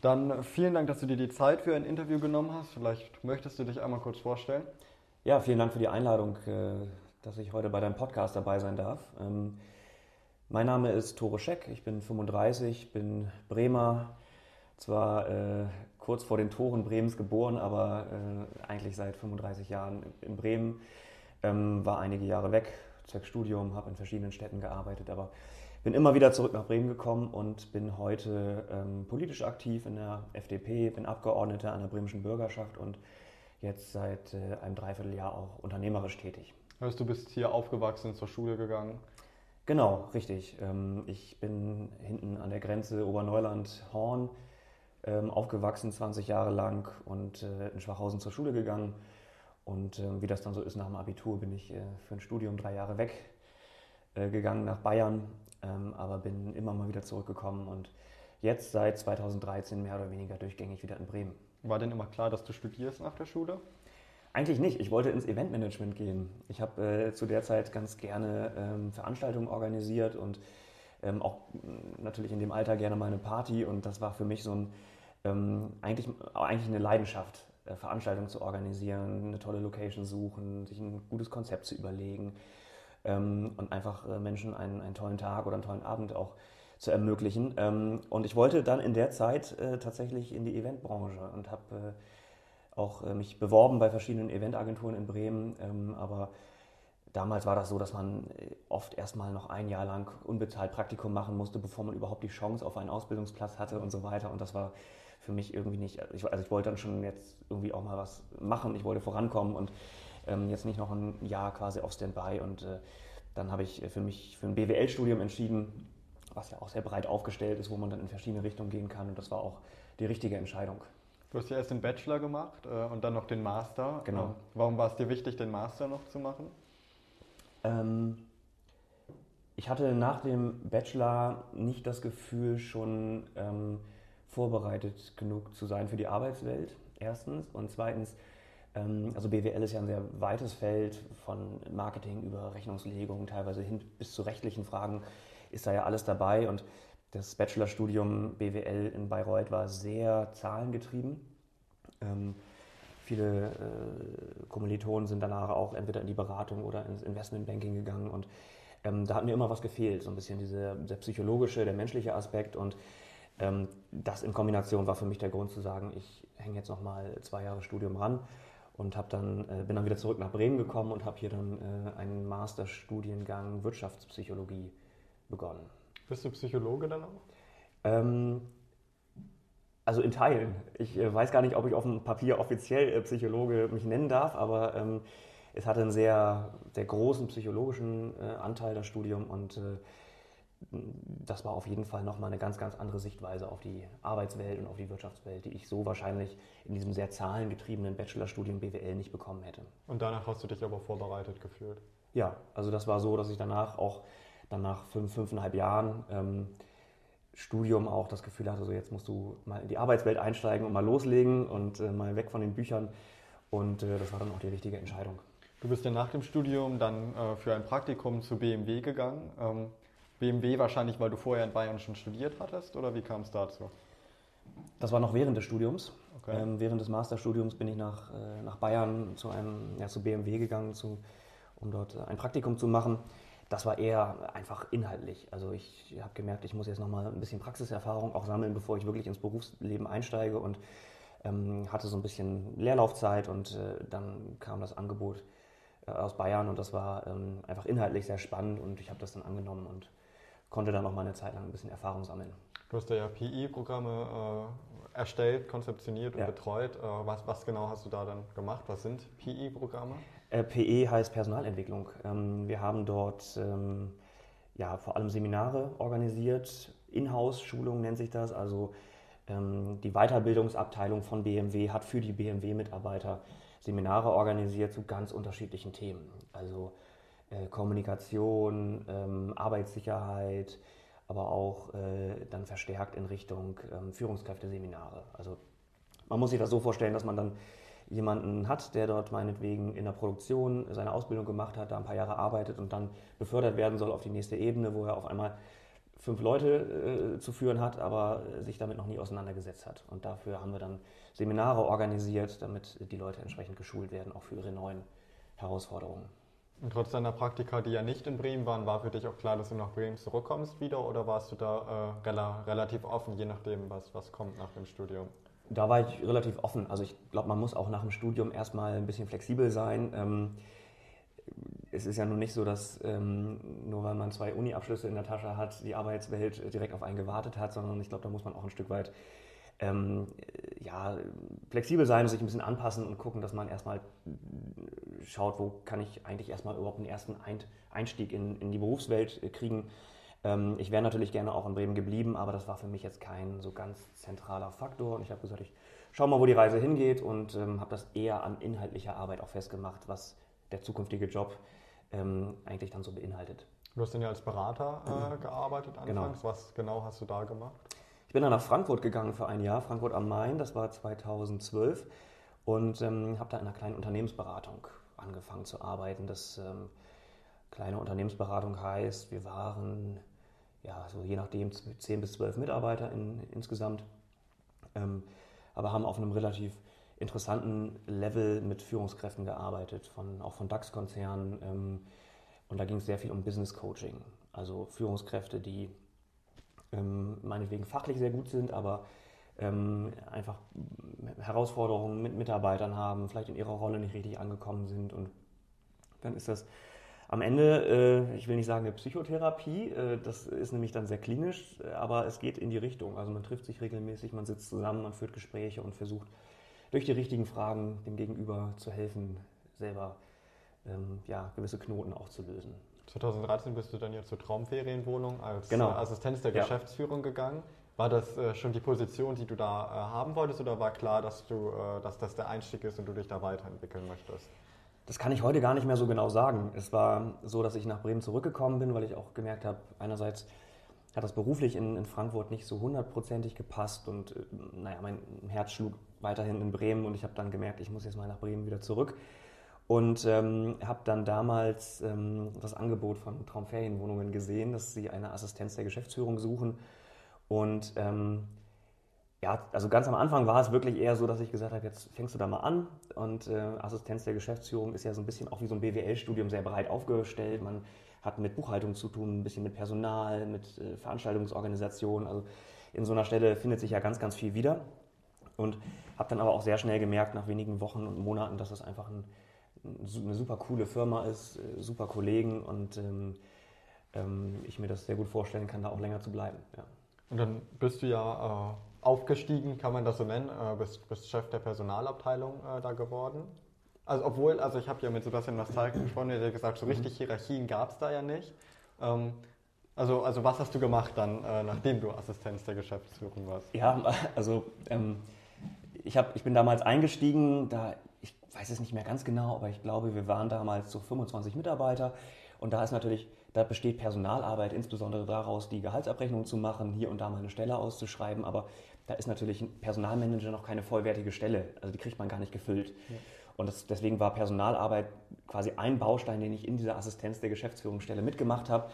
Dann vielen Dank, dass du dir die Zeit für ein Interview genommen hast. Vielleicht möchtest du dich einmal kurz vorstellen. Ja, vielen Dank für die Einladung, äh, dass ich heute bei deinem Podcast dabei sein darf. Ähm, mein Name ist Tore Scheck, ich bin 35, bin Bremer, zwar äh, kurz vor den Toren Bremens geboren, aber äh, eigentlich seit 35 Jahren in Bremen. Ähm, war einige Jahre weg, zwecks Studium, habe in verschiedenen Städten gearbeitet, aber bin immer wieder zurück nach Bremen gekommen und bin heute ähm, politisch aktiv in der FDP, bin Abgeordneter an der bremischen Bürgerschaft und jetzt seit äh, einem Dreivierteljahr auch unternehmerisch tätig. Heißt, du bist hier aufgewachsen, zur Schule gegangen? Genau, richtig. Ähm, ich bin hinten an der Grenze Oberneuland-Horn ähm, aufgewachsen, 20 Jahre lang und äh, in Schwachhausen zur Schule gegangen. Und ähm, wie das dann so ist nach dem Abitur, bin ich äh, für ein Studium drei Jahre weg äh, gegangen nach Bayern, aber bin immer mal wieder zurückgekommen und jetzt seit 2013 mehr oder weniger durchgängig wieder in Bremen. War denn immer klar, dass du studierst nach der Schule? Eigentlich nicht. Ich wollte ins Eventmanagement gehen. Ich habe äh, zu der Zeit ganz gerne ähm, Veranstaltungen organisiert und ähm, auch mm, natürlich in dem Alter gerne mal eine Party. Und das war für mich so ein, ähm, eigentlich, eigentlich eine Leidenschaft, äh, Veranstaltungen zu organisieren, eine tolle Location suchen, sich ein gutes Konzept zu überlegen ähm, und einfach äh, Menschen einen, einen tollen Tag oder einen tollen Abend auch zu ermöglichen. Ähm, und ich wollte dann in der Zeit äh, tatsächlich in die Eventbranche und habe äh, auch äh, mich beworben bei verschiedenen Eventagenturen in Bremen, ähm, aber damals war das so, dass man äh, oft erstmal noch ein Jahr lang unbezahlt Praktikum machen musste, bevor man überhaupt die Chance auf einen Ausbildungsplatz hatte und so weiter. Und das war für mich irgendwie nicht, also ich, also wollte dann schon jetzt irgendwie auch mal was machen, ich wollte vorankommen und ähm, jetzt nicht noch ein Jahr quasi auf Standby. Und äh, dann habe ich für mich für ein BWL-Studium entschieden, was ja auch sehr breit aufgestellt ist, wo man dann in verschiedene Richtungen gehen kann. Und das war auch die richtige Entscheidung. Du hast ja erst den Bachelor gemacht äh, und dann noch den Master. Genau. Ähm, warum war es dir wichtig, den Master noch zu machen? Ähm, ich hatte nach dem Bachelor nicht das Gefühl, schon ähm, vorbereitet genug zu sein für die Arbeitswelt, erstens. Und zweitens, also BWL ist ja ein sehr weites Feld von Marketing über Rechnungslegung, teilweise hin bis zu rechtlichen Fragen ist da ja alles dabei. Und das Bachelorstudium BWL in Bayreuth war sehr zahlengetrieben. Ähm, viele äh, Kommilitonen sind danach auch entweder in die Beratung oder ins Investmentbanking gegangen und ähm, da hat mir immer was gefehlt, so ein bisschen diese, der psychologische, der menschliche Aspekt und ähm, das in Kombination war für mich der Grund zu sagen, ich hänge jetzt nochmal zwei Jahre Studium ran und dann, äh, bin dann wieder zurück nach Bremen gekommen und habe hier dann äh, einen Masterstudiengang Wirtschaftspsychologie begonnen. Bist du Psychologe dann auch? Ähm, also in Teilen. Ich äh, weiß gar nicht, ob ich auf dem Papier offiziell äh, Psychologe mich nennen darf, aber ähm, es hatte einen sehr, sehr großen psychologischen äh, Anteil das Studium und äh, das war auf jeden Fall nochmal eine ganz, ganz andere Sichtweise auf die Arbeitswelt und auf die Wirtschaftswelt, die ich so wahrscheinlich in diesem sehr zahlengetriebenen Bachelorstudium BWL nicht bekommen hätte. Und danach hast du dich aber vorbereitet gefühlt? Ja, also das war so, dass ich danach auch dann nach fünf, fünfeinhalb Jahren ähm, Studium auch das Gefühl hatte, so jetzt musst du mal in die Arbeitswelt einsteigen und mal loslegen und äh, mal weg von den Büchern. Und äh, das war dann auch die richtige Entscheidung. Du bist ja nach dem Studium dann äh, für ein Praktikum zu BMW gegangen. Ähm, BMW wahrscheinlich, weil du vorher in Bayern schon studiert hattest oder wie kam es dazu? Das war noch während des Studiums. Okay. Ähm, während des Masterstudiums bin ich nach, äh, nach Bayern zu, einem, ja, zu BMW gegangen, zu, um dort äh, ein Praktikum zu machen das war eher einfach inhaltlich. Also ich habe gemerkt, ich muss jetzt nochmal ein bisschen Praxiserfahrung auch sammeln, bevor ich wirklich ins Berufsleben einsteige und ähm, hatte so ein bisschen Leerlaufzeit und äh, dann kam das Angebot äh, aus Bayern und das war ähm, einfach inhaltlich sehr spannend und ich habe das dann angenommen und konnte dann auch mal eine Zeit lang ein bisschen Erfahrung sammeln. Du hast ja PI-Programme äh, erstellt, konzeptioniert und ja. betreut. Äh, was, was genau hast du da dann gemacht? Was sind PI-Programme? Äh, PE heißt Personalentwicklung. Ähm, wir haben dort ähm, ja, vor allem Seminare organisiert, Inhouse-Schulung nennt sich das. Also ähm, die Weiterbildungsabteilung von BMW hat für die BMW-Mitarbeiter Seminare organisiert zu ganz unterschiedlichen Themen. Also äh, Kommunikation, Arbeitssicherheit, aber auch äh, dann verstärkt in Richtung Führungskräfteseminare. Also man muss sich das so vorstellen, dass man dann jemanden hat, der dort meinetwegen in der Produktion seine Ausbildung gemacht hat, da ein paar Jahre arbeitet und dann befördert werden soll auf die nächste Ebene, wo er auf einmal fünf Leute äh, zu führen hat, aber sich damit noch nie auseinandergesetzt hat. Und dafür haben wir dann Seminare organisiert, damit die Leute entsprechend geschult werden, auch für ihre neuen Herausforderungen. Und trotz deiner Praktika, die ja nicht in Bremen waren, war für dich auch klar, dass du nach Bremen zurückkommst wieder oder warst du da äh, rela relativ offen, je nachdem, was, was kommt nach dem Studium? Da war ich relativ offen. Also ich glaube, man muss auch nach dem Studium erstmal ein bisschen flexibel sein. Ähm, es ist ja nun nicht so, dass ähm, nur weil man zwei Uni-Abschlüsse in der Tasche hat, die Arbeitswelt direkt auf einen gewartet hat, sondern ich glaube, da muss man auch ein Stück weit ähm, ja, flexibel sein, sich ein bisschen anpassen und gucken, dass man erstmal schaut, wo kann ich eigentlich erstmal überhaupt einen ersten Einstieg in, in die Berufswelt äh, kriegen. Ähm, ich wäre natürlich gerne auch in Bremen geblieben, aber das war für mich jetzt kein so ganz zentraler Faktor. Und ich habe gesagt, ich schaue mal, wo die Reise hingeht und ähm, habe das eher an inhaltlicher Arbeit auch festgemacht, was der zukünftige Job ähm, eigentlich dann so beinhaltet. Du hast dann ja als Berater äh, gearbeitet genau. anfangs. Genau. Was genau hast du da gemacht? Ich bin dann nach Frankfurt gegangen für ein Jahr, Frankfurt am Main, das war 2012 und ähm, habe da in einer kleinen Unternehmensberatung angefangen zu arbeiten. Das ähm, kleine Unternehmensberatung heißt, wir waren ja so je nachdem 10 bis 12 Mitarbeiter in, insgesamt, ähm, aber haben auf einem relativ interessanten Level mit Führungskräften gearbeitet, von, auch von DAX-Konzernen. Ähm, und da ging es sehr viel um Business Coaching, also Führungskräfte, die ähm, meinetwegen fachlich sehr gut sind, aber ähm, einfach Herausforderungen mit Mitarbeitern haben, vielleicht in ihrer Rolle nicht richtig angekommen sind. Und dann ist das am Ende, äh, ich will nicht sagen eine Psychotherapie, äh, das ist nämlich dann sehr klinisch, aber es geht in die Richtung. Also man trifft sich regelmäßig, man sitzt zusammen, man führt Gespräche und versucht durch die richtigen Fragen dem Gegenüber zu helfen, selber ähm, ja, gewisse Knoten auch zu lösen. 2013 bist du dann ja zur Traumferienwohnung als genau. Äh, Assistenz der ja. Geschäftsführung gegangen. War das äh, schon die Position, die du da äh, haben wolltest oder war klar, dass, du, äh, dass das der Einstieg ist und du dich da weiterentwickeln möchtest? Das kann ich heute gar nicht mehr so genau sagen. Es war so, dass ich nach Bremen zurückgekommen bin, weil ich auch gemerkt habe, einerseits hat das beruflich in, in Frankfurt nicht so hundertprozentig gepasst und äh, naja, mein Herz schlug weiterhin in Bremen und ich habe dann gemerkt, ich muss jetzt mal nach Bremen wieder zurück und ähm, habe dann damals ähm, das Angebot von Traumferienwohnungen gesehen, dass sie eine Assistenz der Geschäftsführung suchen. Und ähm, ja, also ganz am Anfang war es wirklich eher so, dass ich gesagt habe, jetzt fängst du da mal an. Und äh, Assistenz der Geschäftsführung ist ja so ein bisschen auch wie so ein BWL-Studium sehr breit aufgestellt. Man hat mit Buchhaltung zu tun, ein bisschen mit Personal, mit äh, Veranstaltungsorganisation. Also in so einer Stelle findet sich ja ganz, ganz viel wieder. Und habe dann aber auch sehr schnell gemerkt, nach wenigen Wochen und Monaten, dass es einfach ein eine super coole Firma ist, äh, super Kollegen und ähm, ähm, ich mir das sehr gut vorstellen kann, da auch länger zu bleiben. Ja. Und dann bist du ja äh, aufgestiegen, kann man das so nennen, äh, bist, bist Chef der Personalabteilung äh, da geworden. Also obwohl, also ich habe ja mit Sebastian Mastalken gesprochen, der hat gesagt, so richtig Hierarchien gab es da ja nicht. Ähm, also, also was hast du gemacht dann, äh, nachdem du Assistenz der Geschäftsführung warst? Ja, also ähm, ich, hab, ich bin damals eingestiegen, da weiß es nicht mehr ganz genau, aber ich glaube, wir waren damals so 25 Mitarbeiter und da ist natürlich, da besteht Personalarbeit insbesondere daraus, die Gehaltsabrechnung zu machen, hier und da mal eine Stelle auszuschreiben, aber da ist natürlich ein Personalmanager noch keine vollwertige Stelle, also die kriegt man gar nicht gefüllt. Ja. Und das, deswegen war Personalarbeit quasi ein Baustein, den ich in dieser Assistenz der Geschäftsführungsstelle mitgemacht habe.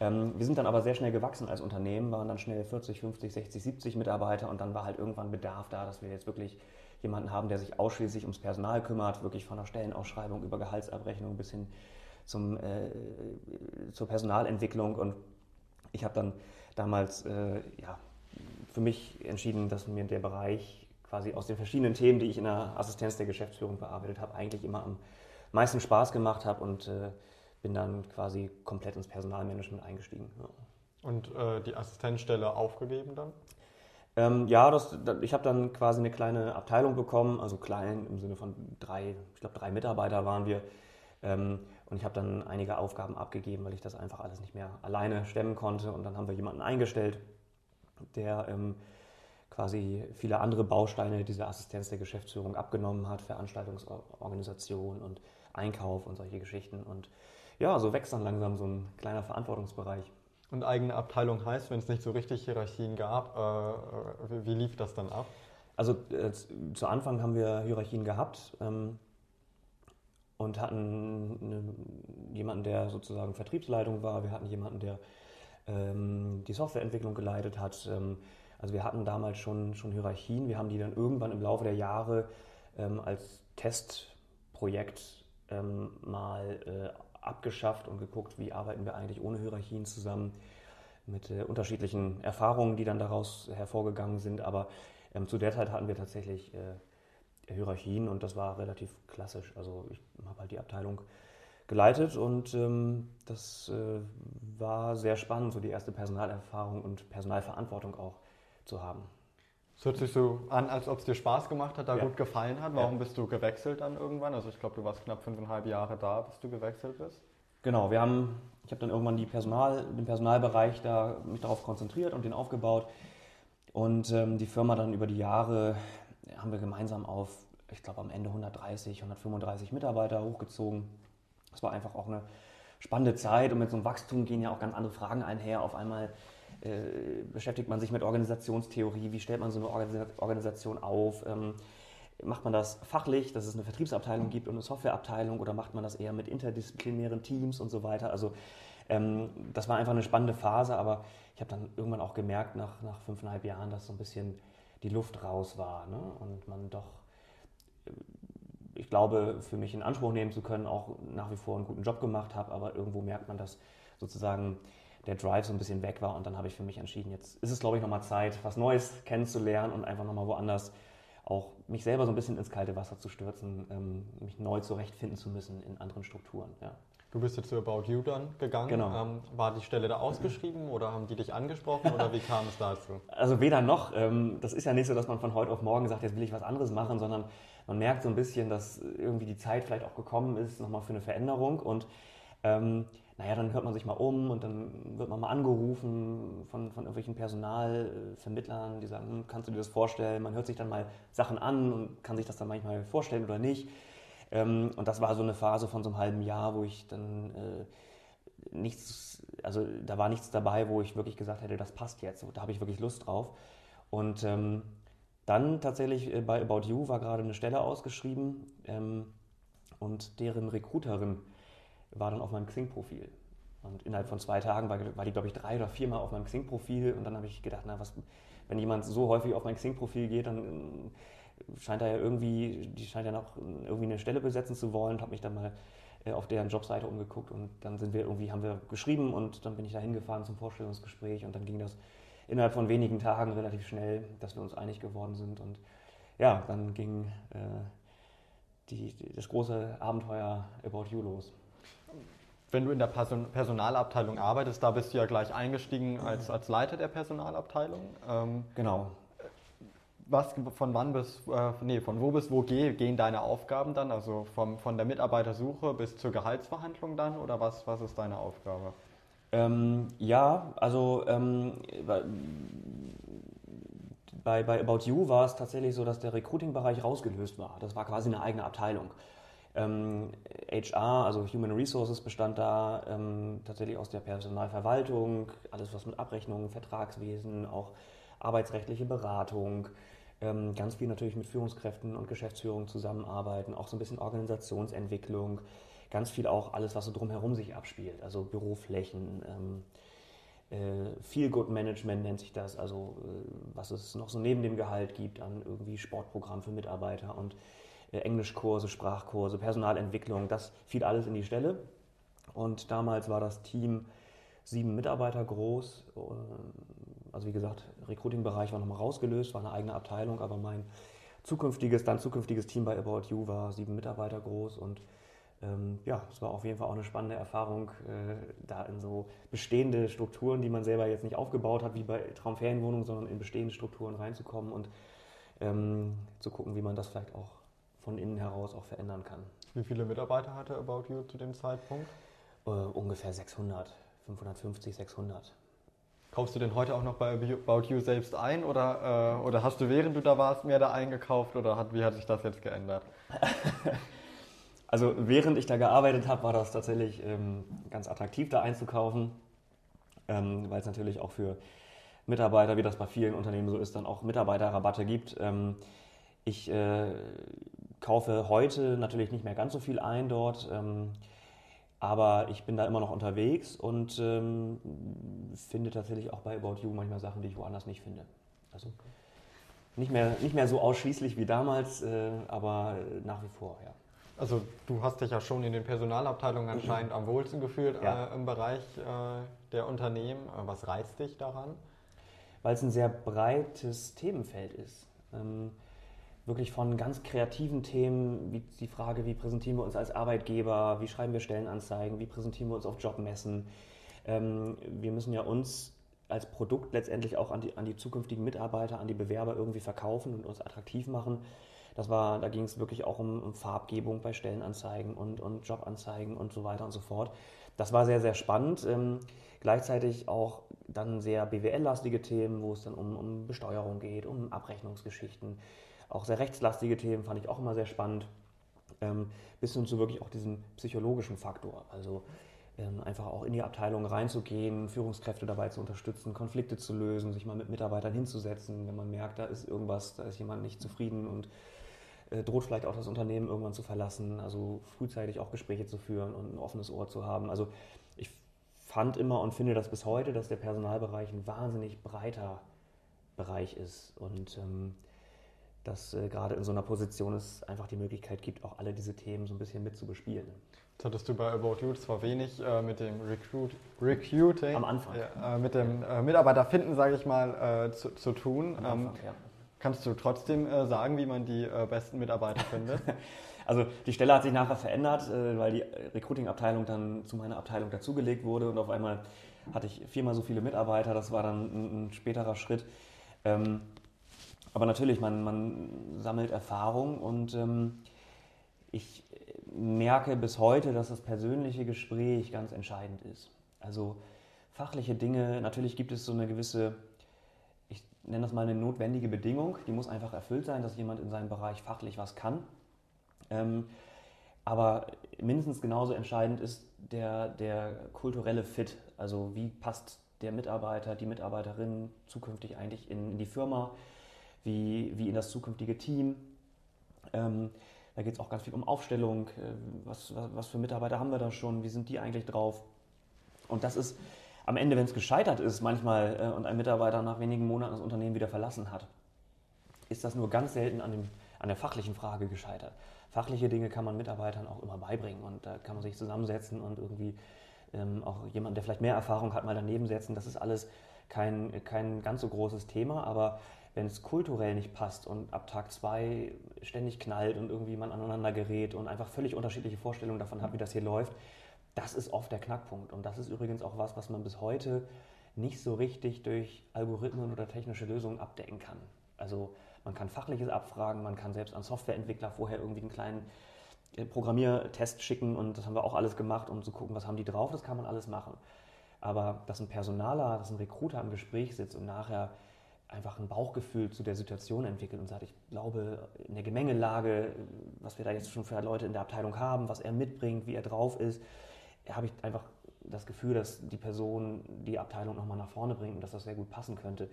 Ähm, wir sind dann aber sehr schnell gewachsen als Unternehmen, waren dann schnell 40, 50, 60, 70 Mitarbeiter und dann war halt irgendwann Bedarf da, dass wir jetzt wirklich jemanden haben, der sich ausschließlich ums Personal kümmert, wirklich von der Stellenausschreibung über Gehaltsabrechnung bis hin zum, äh, zur Personalentwicklung. Und ich habe dann damals äh, ja, für mich entschieden, dass mir der Bereich quasi aus den verschiedenen Themen, die ich in der Assistenz der Geschäftsführung bearbeitet habe, eigentlich immer am meisten Spaß gemacht habe und äh, bin dann quasi komplett ins Personalmanagement eingestiegen. Ja. Und äh, die Assistenzstelle aufgegeben dann? Ähm, ja, das, ich habe dann quasi eine kleine Abteilung bekommen, also klein im Sinne von drei, ich glaube drei Mitarbeiter waren wir. Ähm, und ich habe dann einige Aufgaben abgegeben, weil ich das einfach alles nicht mehr alleine stemmen konnte. Und dann haben wir jemanden eingestellt, der ähm, quasi viele andere Bausteine dieser Assistenz der Geschäftsführung abgenommen hat, Veranstaltungsorganisation und Einkauf und solche Geschichten. Und ja, so wächst dann langsam so ein kleiner Verantwortungsbereich. Und eigene Abteilung heißt, wenn es nicht so richtig Hierarchien gab, äh, wie, wie, lief das dann ab? Also äh, zu Anfang haben wir Hierarchien gehabt ähm, und hatten eine, jemanden, der sozusagen Vertriebsleitung war. Wir hatten jemanden, der ähm, die Softwareentwicklung geleitet hat. Ähm, also wir hatten damals schon, schon Hierarchien. Wir haben die dann irgendwann im Laufe der Jahre ähm, als Testprojekt ähm, mal äh, abgeschafft und geguckt, wie arbeiten wir eigentlich ohne Hierarchien zusammen mit äh, unterschiedlichen Erfahrungen, die dann daraus hervorgegangen sind. Aber ähm, zu der Zeit hatten wir tatsächlich äh, Hierarchien und das war relativ klassisch. Also ich habe halt die Abteilung geleitet und ähm, das äh, war sehr spannend, so die erste Personalerfahrung und Personalverantwortung auch zu haben. Es hört sich so an, als ob es dir Spaß gemacht hat, da ja. gut gefallen hat. Warum ja. bist du gewechselt dann irgendwann? Also ich glaube, du warst knapp fünfeinhalb Jahre da, bis du gewechselt bist. Genau, wir haben, ich habe dann irgendwann die Personal, den Personalbereich da mich darauf konzentriert und den aufgebaut. Und ähm, die Firma dann über die Jahre haben wir gemeinsam auf, ich glaube am Ende 130, 135 Mitarbeiter hochgezogen. Das war einfach auch eine spannende Zeit und mit so einem Wachstum gehen ja auch ganz andere Fragen einher. Auf einmal äh, beschäftigt man sich mit Organisationstheorie, wie stellt man so eine Organisation auf? Ähm, macht man das fachlich, dass es eine Vertriebsabteilung gibt und eine Softwareabteilung oder macht man das eher mit interdisziplinären Teams und so weiter? Also ähm, das war einfach eine spannende Phase, aber ich habe dann irgendwann auch gemerkt, nach, nach fünfeinhalb Jahren, dass so ein bisschen die Luft raus war ne? und man doch, äh, ich glaube, für mich in Anspruch nehmen zu können, auch nach wie vor einen guten Job gemacht habe, aber irgendwo merkt man, dass sozusagen der Drive so ein bisschen weg war und dann habe ich für mich entschieden, jetzt ist es, glaube ich, nochmal Zeit, was Neues kennenzulernen und einfach nochmal woanders auch mich selber so ein bisschen ins kalte Wasser zu stürzen, ähm, mich neu zurechtfinden zu müssen in anderen Strukturen. Ja. Du bist jetzt zu About You dann gegangen. Genau. Ähm, war die Stelle da ausgeschrieben oder haben die dich angesprochen oder wie kam es dazu? Also weder noch. Ähm, das ist ja nicht so, dass man von heute auf morgen sagt, jetzt will ich was anderes machen, sondern man merkt so ein bisschen, dass irgendwie die Zeit vielleicht auch gekommen ist, nochmal für eine Veränderung und ähm, naja, dann hört man sich mal um und dann wird man mal angerufen von, von irgendwelchen Personalvermittlern, die sagen, hm, kannst du dir das vorstellen? Man hört sich dann mal Sachen an und kann sich das dann manchmal vorstellen oder nicht. Ähm, und das war so eine Phase von so einem halben Jahr, wo ich dann äh, nichts, also da war nichts dabei, wo ich wirklich gesagt hätte, das passt jetzt. Da habe ich wirklich Lust drauf. Und ähm, dann tatsächlich äh, bei About You war gerade eine Stelle ausgeschrieben ähm, und deren Recruiterin war dann auf meinem Xing-Profil. Und innerhalb von zwei Tagen war, war die, glaube ich, drei oder viermal auf meinem Xing-Profil. Und dann habe ich gedacht, na, was, wenn jemand so häufig auf mein Xing-Profil geht, dann äh, scheint er ja irgendwie, die scheint ja noch irgendwie eine Stelle besetzen zu wollen. Und habe mich dann mal äh, auf deren Jobseite umgeguckt und dann sind wir irgendwie, haben wir geschrieben und dann bin ich da hingefahren zum Vorstellungsgespräch und dann ging das innerhalb von wenigen Tagen relativ schnell, dass wir uns einig geworden sind. Und ja, dann ging äh, die, das große Abenteuer About You los wenn du in der Person Personalabteilung arbeitest, da bist du ja gleich eingestiegen als, als Leiter der Personalabteilung. Ähm, genau. Was, von wann bis, äh, nee, von wo bis wo geh, gehen deine Aufgaben dann? Also vom, von der Mitarbeitersuche bis zur Gehaltsverhandlung dann oder was, was ist deine Aufgabe? Ähm, ja, also ähm, bei, bei About You war es tatsächlich so, dass der Recruiting-Bereich rausgelöst war. Das war quasi eine eigene Abteilung. Ähm, HR, also Human Resources, bestand da ähm, tatsächlich aus der Personalverwaltung, alles was mit Abrechnungen, Vertragswesen, auch arbeitsrechtliche Beratung, ähm, ganz viel natürlich mit Führungskräften und Geschäftsführung zusammenarbeiten, auch so ein bisschen Organisationsentwicklung, ganz viel auch alles, was so drumherum sich abspielt, also Büroflächen. Ähm, äh, Feel Good Management nennt sich das, also äh, was es noch so neben dem Gehalt gibt an irgendwie Sportprogramm für Mitarbeiter und Englischkurse, Sprachkurse, Personalentwicklung, das fiel alles in die Stelle. Und damals war das Team sieben Mitarbeiter groß. Äh, also wie gesagt, Recruiting-Bereich war nochmal rausgelöst, war eine eigene Abteilung, aber mein zukünftiges, dann zukünftiges Team bei About You war sieben Mitarbeiter groß und ähm, ja, es war auf jeden Fall auch eine spannende Erfahrung, äh, da in so bestehende Strukturen, die man selber jetzt nicht aufgebaut hat, wie bei Traumferienwohnungen, sondern in bestehende Strukturen reinzukommen und ähm, zu gucken, wie man das vielleicht auch von innen heraus auch verändern kann. Wie viele Mitarbeiter hatte About You zu dem Zeitpunkt? Uh, ungefähr 600, 550, 600. Kaufst du denn heute auch noch bei About You selbst ein oder, äh, oder hast du während du da warst mehr da eingekauft oder hat, wie hat sich das jetzt geändert? also während ich da gearbeitet habe, war das tatsächlich ähm, ganz attraktiv da einzukaufen, ähm, weil es natürlich auch für Mitarbeiter, wie das bei vielen Unternehmen so ist, dann auch Mitarbeiterrabatte gibt. Ähm, ich äh, kaufe heute natürlich nicht mehr ganz so viel ein dort. Ähm, Aber ich bin da immer noch unterwegs und ähm, finde tatsächlich auch bei About You manchmal Sachen, die ich woanders nicht finde. Also nicht mehr, nicht mehr so ausschließlich wie damals, äh, aber nach wie vor, ja. Also du hast dich ja schon in den Personalabteilungen anscheinend am wohlsten gefühlt Ja. äh, im Bereich äh, der Unternehmen. Äh, was reizt dich daran? weil es ein sehr breites Themenfeld ist. Ähm, wirklich von ganz kreativen Themen, wie die Frage, wie präsentieren wir uns als Arbeitgeber, wie schreiben wir Stellenanzeigen, wie präsentieren wir uns auf Jobmessen. Ähm, wir müssen ja uns als Produkt letztendlich auch an die, an die zukünftigen Mitarbeiter, an die Bewerber irgendwie verkaufen und uns attraktiv machen. Das war, da ging es wirklich auch um, um Farbgebung bei Stellenanzeigen und, und Jobanzeigen und so weiter und so fort. Das war sehr, sehr spannend. Ähm, gleichzeitig auch dann sehr BWL-lastige Themen, wo es dann um, um Besteuerung geht, um Abrechnungsgeschichten. Auch sehr rechtslastige Themen fand ich auch immer sehr spannend. Ähm, bis hin zu wirklich auch diesem psychologischen Faktor. Also ähm, einfach auch in die Abteilung reinzugehen, Führungskräfte dabei zu unterstützen, Konflikte zu lösen, sich mal mit Mitarbeitern hinzusetzen, wenn man merkt, da ist irgendwas, da ist jemand nicht zufrieden und äh, droht vielleicht auch das Unternehmen irgendwann zu verlassen. Also frühzeitig auch Gespräche zu führen und ein offenes Ohr zu haben. Also ich fand immer und finde das bis heute, dass der Personalbereich ein wahnsinnig breiter Bereich ist und ähm, dass äh, gerade in so einer Position es einfach die Möglichkeit gibt, auch alle diese Themen so ein bisschen mit zu bespielen. Jetzt hattest du bei About You zwar wenig äh, mit dem Recruit, Recruiting, Am Anfang. ja, äh, mit dem äh, Mitarbeiterfinden, sage ich mal, äh, zu, zu tun. Am Ähm, Anfang, ja. kannst du trotzdem äh, sagen, wie man die besten Mitarbeiter findet? Also die Stelle hat sich nachher verändert, weil die Recruiting-Abteilung dann zu meiner Abteilung dazugelegt wurde und auf einmal hatte ich viermal so viele Mitarbeiter. Das war dann ein, ein späterer Schritt. Ähm, aber natürlich, man, man sammelt Erfahrung und ähm, ich merke bis heute, dass das persönliche Gespräch ganz entscheidend ist. Also fachliche Dinge, natürlich gibt es so eine gewisse, ich nenne das mal eine notwendige Bedingung, die muss einfach erfüllt sein, dass jemand in seinem Bereich fachlich was kann. Ähm, aber mindestens genauso entscheidend ist der, der kulturelle Fit. Also wie passt der Mitarbeiter, die Mitarbeiterin zukünftig eigentlich in, in die Firma, wie, wie in das zukünftige Team. Ähm, da geht es auch ganz viel um Aufstellung. Äh, was, was, was für Mitarbeiter haben wir da schon? Wie sind die eigentlich drauf? Und das ist am Ende, wenn es gescheitert ist, manchmal äh, und ein Mitarbeiter nach wenigen Monaten das Unternehmen wieder verlassen hat, ist das nur ganz selten an, dem, an der fachlichen Frage gescheitert. Fachliche Dinge kann man Mitarbeitern auch immer beibringen und da kann man sich zusammensetzen und irgendwie ähm, auch jemand, der vielleicht mehr Erfahrung hat, mal daneben setzen. Das ist alles kein, kein ganz so großes Thema, aber wenn es kulturell nicht passt und ab Tag zwei ständig knallt und irgendwie man aneinander gerät und einfach völlig unterschiedliche Vorstellungen davon hat, wie das hier läuft, das ist oft der Knackpunkt. Und das ist übrigens auch was, was man bis heute nicht so richtig durch Algorithmen oder technische Lösungen abdecken kann. Also man kann Fachliches abfragen, man kann selbst an Softwareentwickler vorher irgendwie einen kleinen äh, Programmiertest schicken und das haben wir auch alles gemacht, um zu gucken, was haben die drauf, das kann man alles machen. Aber dass ein Personaler, dass ein Recruiter im Gespräch sitzt und nachher einfach ein Bauchgefühl zu der Situation entwickelt und sagt, ich glaube, in der Gemengelage, was wir da jetzt schon für Leute in der Abteilung haben, was er mitbringt, wie er drauf ist, habe ich einfach das Gefühl, dass die Person die Abteilung nochmal nach vorne bringt und dass das sehr gut passen könnte.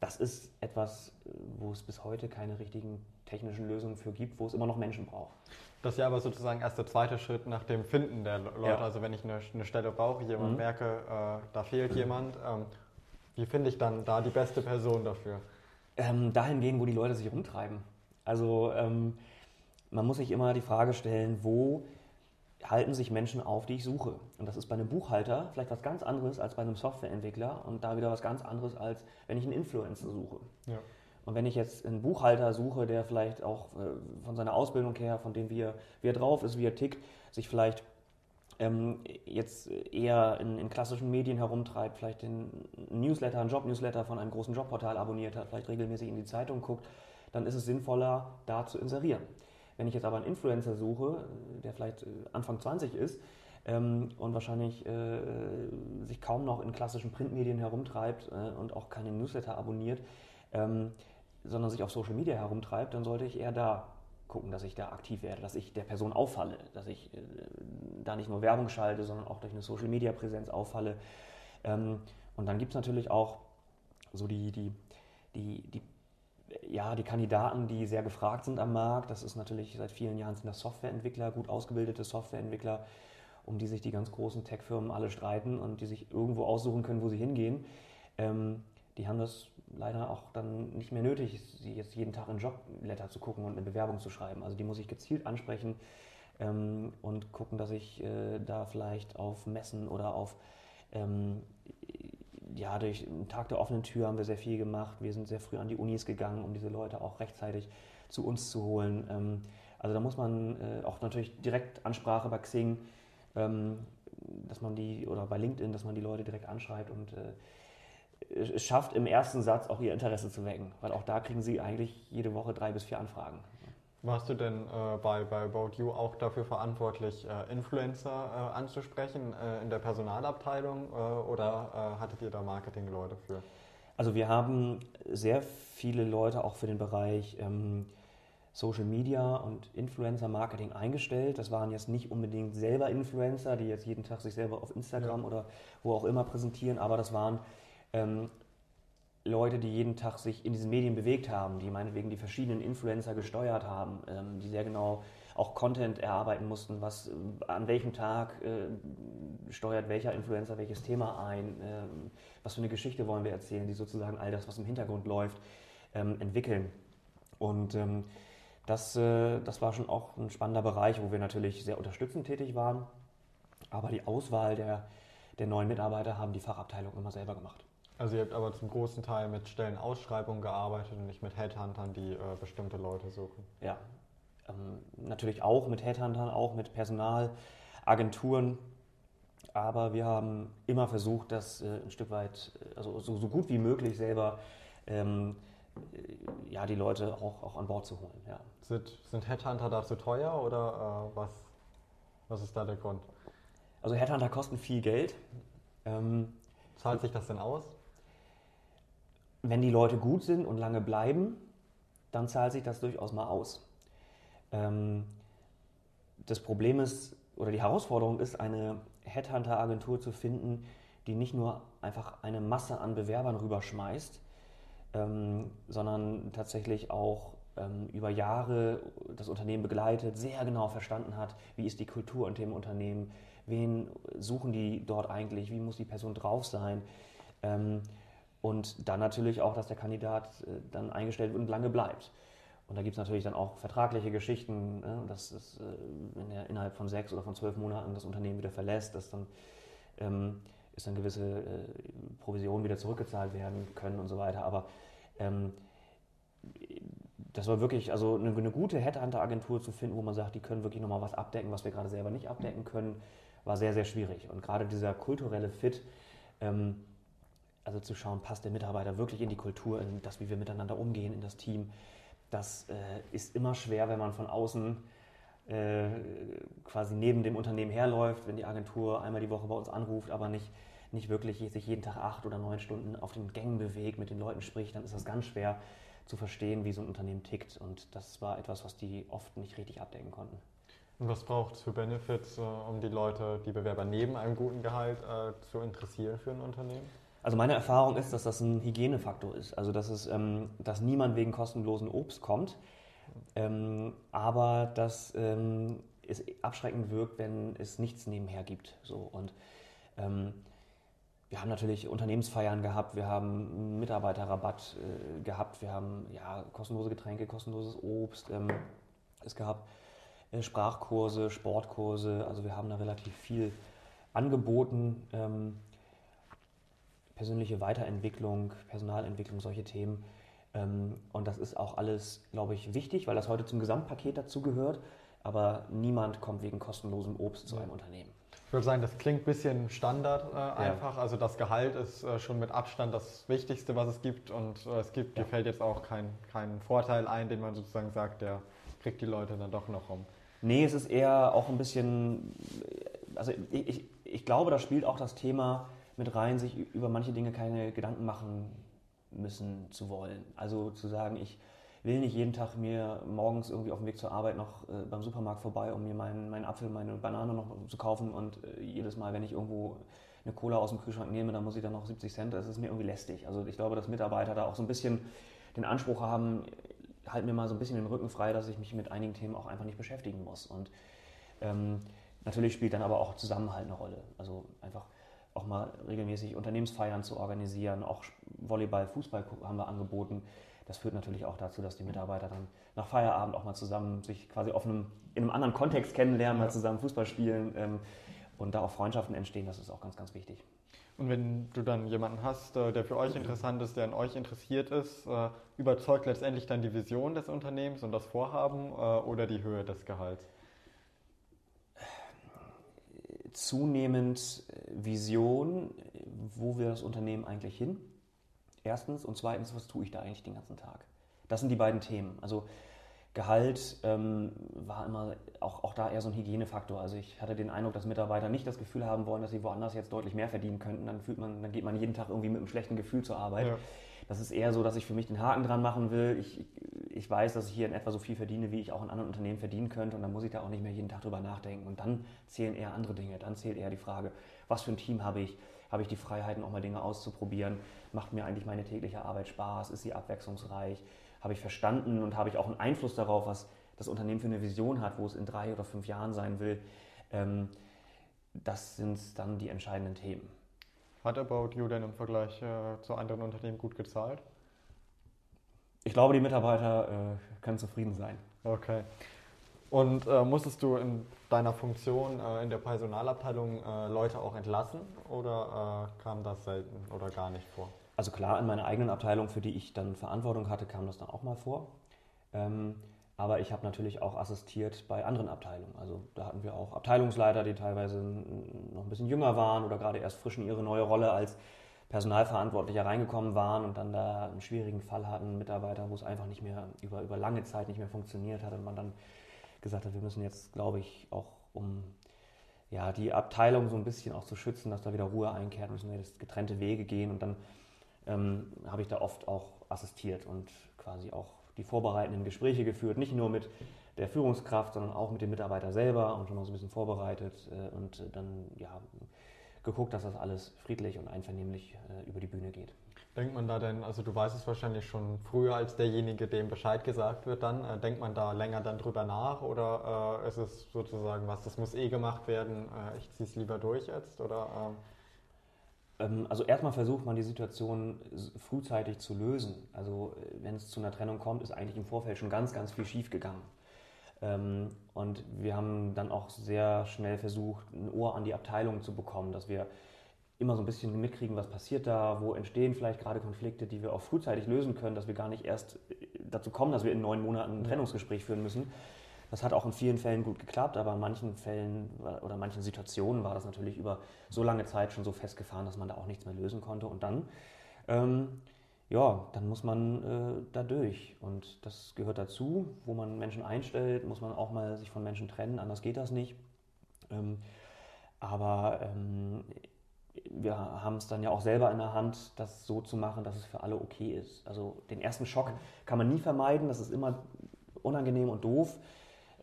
Das ist etwas, wo es bis heute keine richtigen technischen Lösungen für gibt, wo es immer noch Menschen braucht. Das ist ja aber sozusagen erst der zweite Schritt nach dem Finden der Leute. Ja. Also wenn ich eine, eine Stelle brauche, jemand Mhm. merke, äh, da fehlt jemand, ähm, wie finde ich dann da die beste Person dafür? ähm, dahin gehen, wo die Leute sich rumtreiben. Also ähm, man muss sich immer die Frage stellen, wo halten sich Menschen auf, die ich suche. Und das ist bei einem Buchhalter vielleicht was ganz anderes als bei einem Softwareentwickler und da wieder was ganz anderes, als wenn ich einen Influencer suche. Ja. Und wenn ich jetzt einen Buchhalter suche, der vielleicht auch äh, von seiner Ausbildung her, von dem wie er, wie er drauf ist, wie er tickt, sich vielleicht ähm, jetzt eher in, in klassischen Medien herumtreibt, vielleicht den Newsletter, einen Job-Newsletter von einem großen Jobportal abonniert hat, vielleicht regelmäßig in die Zeitung guckt, dann ist es sinnvoller, da zu inserieren. Wenn ich jetzt aber einen Influencer suche, der vielleicht äh, Anfang 20 ist ähm, und wahrscheinlich äh, sich kaum noch in klassischen Printmedien herumtreibt äh, und auch keine Newsletter abonniert, ähm, sondern sich auf Social Media herumtreibt, dann sollte ich eher da gucken, dass ich da aktiv werde, dass ich der Person auffalle, dass ich äh, da nicht nur Werbung schalte, sondern auch durch eine Social Media Präsenz auffalle. Ähm, und dann gibt es natürlich auch so die, die, die, die, ja, die Kandidaten, die sehr gefragt sind am Markt. Das ist natürlich seit vielen Jahren sind das Softwareentwickler, gut ausgebildete Softwareentwickler. um die sich die ganz großen Tech-Firmen alle streiten und die sich irgendwo aussuchen können, wo sie hingehen. Ähm, die haben das leider auch dann nicht mehr nötig, sie jetzt jeden Tag in Jobletter zu gucken und eine Bewerbung zu schreiben. Also die muss ich gezielt ansprechen ähm, und gucken, dass ich äh, da vielleicht auf Messen oder auf ähm, ja, durch den Tag der offenen Tür haben wir sehr viel gemacht. Wir sind sehr früh an die Unis gegangen, um diese Leute auch rechtzeitig zu uns zu holen. Ähm, also da muss man äh, auch natürlich direkt Ansprache bei Xing, ähm, dass man die, oder bei LinkedIn, dass man die Leute direkt anschreibt und äh, schafft im ersten Satz auch ihr Interesse zu wecken, weil auch da kriegen sie eigentlich jede Woche drei bis vier Anfragen. Warst du denn äh, bei, bei About You auch dafür verantwortlich, äh, Influencer äh, anzusprechen äh, in der Personalabteilung äh, oder äh, hattet ihr da Marketingleute für? Also wir haben sehr viele Leute auch für den Bereich ähm, Social Media und Influencer Marketing eingestellt. Das waren jetzt nicht unbedingt selber Influencer, die jetzt jeden Tag sich selber auf Instagram ja. oder wo auch immer präsentieren, aber das waren ähm, Leute, die jeden Tag sich in diesen Medien bewegt haben, die meinetwegen die verschiedenen Influencer gesteuert haben, ähm, die sehr genau auch Content erarbeiten mussten, was äh, an welchem Tag äh, steuert welcher Influencer welches Thema ein, äh, was für eine Geschichte wollen wir erzählen, die sozusagen all das, was im Hintergrund läuft, ähm, entwickeln. Und ähm, das, äh, das war schon auch ein spannender Bereich, wo wir natürlich sehr unterstützend tätig waren. Aber die Auswahl der, der neuen Mitarbeiter haben die Fachabteilung immer selber gemacht. Also ihr habt aber zum großen Teil mit Stellenausschreibungen gearbeitet und nicht mit Headhuntern, die äh, bestimmte Leute suchen. Ja, ähm, natürlich auch mit Headhuntern, auch mit Personalagenturen. Aber wir haben immer versucht, das äh, ein Stück weit, äh, also so, so, gut wie möglich selber ähm, äh, ja, die Leute auch, auch an Bord zu holen. Ja. Sind, sind Headhunter da zu teuer oder äh, was, was ist da der Grund? Also Headhunter kosten viel Geld. Ähm, Zahlt sich das denn aus? Wenn die Leute gut sind und lange bleiben, dann zahlt sich das durchaus mal aus. Ähm, das Problem ist, oder die Herausforderung ist, eine Headhunter-Agentur zu finden, die nicht nur einfach eine Masse an Bewerbern rüberschmeißt, ähm, sondern tatsächlich auch ähm, über Jahre das Unternehmen begleitet, sehr genau verstanden hat, wie ist die Kultur in dem Unternehmen, wen suchen die dort eigentlich, wie muss die Person drauf sein. Ähm, und dann natürlich auch, dass der Kandidat äh, dann eingestellt wird und lange bleibt. Und da gibt es natürlich dann auch vertragliche Geschichten, ne, dass es, äh, wenn er innerhalb von sechs oder von zwölf Monaten das Unternehmen wieder verlässt, dass dann ähm, ist dann gewisse äh, Provisionen wieder zurückgezahlt werden können und so weiter. Aber ähm, das war wirklich, also eine, eine gute Headhunter-Agentur zu finden, wo man sagt, die können wirklich nochmal was abdecken, was wir gerade selber nicht abdecken können, war sehr, sehr schwierig. Und gerade dieser kulturelle Fit, ähm, also zu schauen, passt der Mitarbeiter wirklich in die Kultur, in das, wie wir miteinander umgehen, in das Team. Das äh, ist immer schwer, wenn man von außen äh, quasi neben dem Unternehmen herläuft, wenn die Agentur einmal die Woche bei uns anruft, aber nicht, nicht wirklich sich jeden Tag acht oder neun Stunden auf den Gängen bewegt, mit den Leuten spricht, dann ist das ganz schwer zu verstehen, wie so ein Unternehmen tickt. Und das war etwas, was die oft nicht richtig abdecken konnten. Und was braucht es für Benefits, äh, um die Leute, die Bewerber neben einem guten Gehalt äh, zu interessieren für ein Unternehmen? Also meine Erfahrung ist, dass das ein Hygienefaktor ist. Also dass, es, ähm, dass niemand wegen kostenlosen Obst kommt, ähm, aber dass ähm, es abschreckend wirkt, wenn es nichts nebenher gibt. So. Und ähm, wir haben natürlich Unternehmensfeiern gehabt, wir haben Mitarbeiterrabatt äh, gehabt, wir haben ja, kostenlose Getränke, kostenloses Obst. Ähm, es gab äh, Sprachkurse, Sportkurse, also wir haben da relativ viel angeboten. Persönliche Weiterentwicklung, Personalentwicklung, solche Themen. Ähm, und das ist auch alles, glaube ich, wichtig, weil das heute zum Gesamtpaket dazu gehört. Aber niemand kommt wegen kostenlosem Obst zu einem Unternehmen. Ich würde sagen, das klingt ein bisschen Standard äh, einfach. Ja. Also das Gehalt ist äh, schon mit Abstand das Wichtigste, was es gibt. Und äh, es gibt, ja. dir fällt jetzt auch kein, kein Vorteil ein, den man sozusagen sagt, der kriegt die Leute dann doch noch um. Nee, es ist eher auch ein bisschen, also ich, ich, ich glaube, da spielt auch das Thema mit rein, sich über manche Dinge keine Gedanken machen müssen zu wollen. Also zu sagen, ich will nicht jeden Tag mir morgens irgendwie auf dem Weg zur Arbeit noch äh, beim Supermarkt vorbei, um mir meinen, meinen Apfel, meine Banane noch zu kaufen und äh, jedes Mal, wenn ich irgendwo eine Cola aus dem Kühlschrank nehme, dann muss ich dann noch 70 Cent. Das ist mir irgendwie lästig. Also ich glaube, dass Mitarbeiter da auch so ein bisschen den Anspruch haben, halt mir mal so ein bisschen den Rücken frei, dass ich mich mit einigen Themen auch einfach nicht beschäftigen muss. Und ähm, Natürlich spielt dann aber auch Zusammenhalt eine Rolle. Also einfach auch mal regelmäßig Unternehmensfeiern zu organisieren, auch Volleyball, Fußball haben wir angeboten. Das führt natürlich auch dazu, dass die Mitarbeiter dann nach Feierabend auch mal zusammen sich quasi auf einem, in einem anderen Kontext kennenlernen, mal zusammen Fußball spielen ähm, und da auch Freundschaften entstehen. Das ist auch ganz, ganz wichtig. Und wenn du dann jemanden hast, äh, der für euch interessant ist, der an euch interessiert ist, äh, überzeugt letztendlich dann die Vision des Unternehmens und das Vorhaben äh, oder die Höhe des Gehalts? Zunehmend Vision, wo wir das Unternehmen eigentlich hin? Erstens. Und zweitens, was tue ich da eigentlich den ganzen Tag? Das sind die beiden Themen. Also Gehalt ähm, war immer auch, auch da eher so ein Hygienefaktor. Also ich hatte den Eindruck, dass Mitarbeiter nicht das Gefühl haben wollen, dass sie woanders jetzt deutlich mehr verdienen könnten. Dann fühlt man, dann geht man jeden Tag irgendwie mit einem schlechten Gefühl zur Arbeit. Ja. Das ist eher so, dass ich für mich den Haken dran machen will. Ich, ich weiß, dass ich hier in etwa so viel verdiene, wie ich auch in anderen Unternehmen verdienen könnte. Und dann muss ich da auch nicht mehr jeden Tag drüber nachdenken. Und dann zählen eher andere Dinge. Dann zählt eher die Frage, was für ein Team habe ich? Habe ich die Freiheiten, auch mal Dinge auszuprobieren? Macht mir eigentlich meine tägliche Arbeit Spaß? Ist sie abwechslungsreich? Habe ich verstanden und habe ich auch einen Einfluss darauf, was das Unternehmen für eine Vision hat, wo es in drei oder fünf Jahren sein will. Ähm, das sind dann die entscheidenden Themen. Hat About You denn im Vergleich äh, zu anderen Unternehmen gut gezahlt? Ich glaube, die Mitarbeiter äh, können zufrieden sein. Okay. Und äh, musstest du in deiner Funktion äh, in der Personalabteilung äh, Leute auch entlassen oder äh, kam das selten oder gar nicht vor? Also klar, in meiner eigenen Abteilung, für die ich dann Verantwortung hatte, kam das dann auch mal vor. Ähm, aber ich habe natürlich auch assistiert bei anderen Abteilungen. Also da hatten wir auch Abteilungsleiter, die teilweise noch ein bisschen jünger waren oder gerade erst frisch in ihre neue Rolle als Personalverantwortlicher reingekommen waren und dann da einen schwierigen Fall hatten, Mitarbeiter, wo es einfach nicht mehr über, über lange Zeit nicht mehr funktioniert hat und man dann gesagt hat, wir müssen jetzt, glaube ich, auch um ja, die Abteilung so ein bisschen auch zu schützen, dass da wieder Ruhe einkehrt, müssen wir jetzt getrennte Wege gehen und dann ähm, habe ich da oft auch assistiert und quasi auch die vorbereitenden Gespräche geführt, nicht nur mit der Führungskraft, sondern auch mit dem Mitarbeiter selber und schon mal so ein bisschen vorbereitet äh, und dann ja, geguckt, dass das alles friedlich und einvernehmlich äh, über die Bühne geht. Denkt man da denn, also du weißt es wahrscheinlich schon früher als derjenige, dem Bescheid gesagt wird dann, äh, denkt man da länger dann drüber nach oder äh, ist es sozusagen was, das muss eh gemacht werden, äh, ich ziehe es lieber durch jetzt oder? Ähm, also erstmal versucht man die Situation frühzeitig zu lösen. Also äh, wenn es zu einer Trennung kommt, ist eigentlich im Vorfeld schon ganz, ganz viel schief gegangen. Ähm, und wir haben dann auch sehr schnell versucht, ein Ohr an die Abteilung zu bekommen, dass wir immer so ein bisschen mitkriegen, was passiert da, wo entstehen vielleicht gerade Konflikte, die wir auch frühzeitig lösen können, dass wir gar nicht erst äh, dazu kommen, dass wir in neun Monaten ein Trennungsgespräch führen müssen. Das hat auch in vielen Fällen gut geklappt, aber in manchen Fällen oder manchen Situationen war das natürlich über so lange Zeit schon so festgefahren, dass man da auch nichts mehr lösen konnte. Und dann, ähm, ja, dann muss man äh, da durch. Und das gehört dazu, wo man Menschen einstellt, muss man auch mal sich von Menschen trennen, anders geht das nicht. Ähm, aber ähm, wir haben es dann ja auch selber in der Hand, das so zu machen, dass es für alle okay ist. Also den ersten Schock kann man nie vermeiden, das ist immer unangenehm und doof.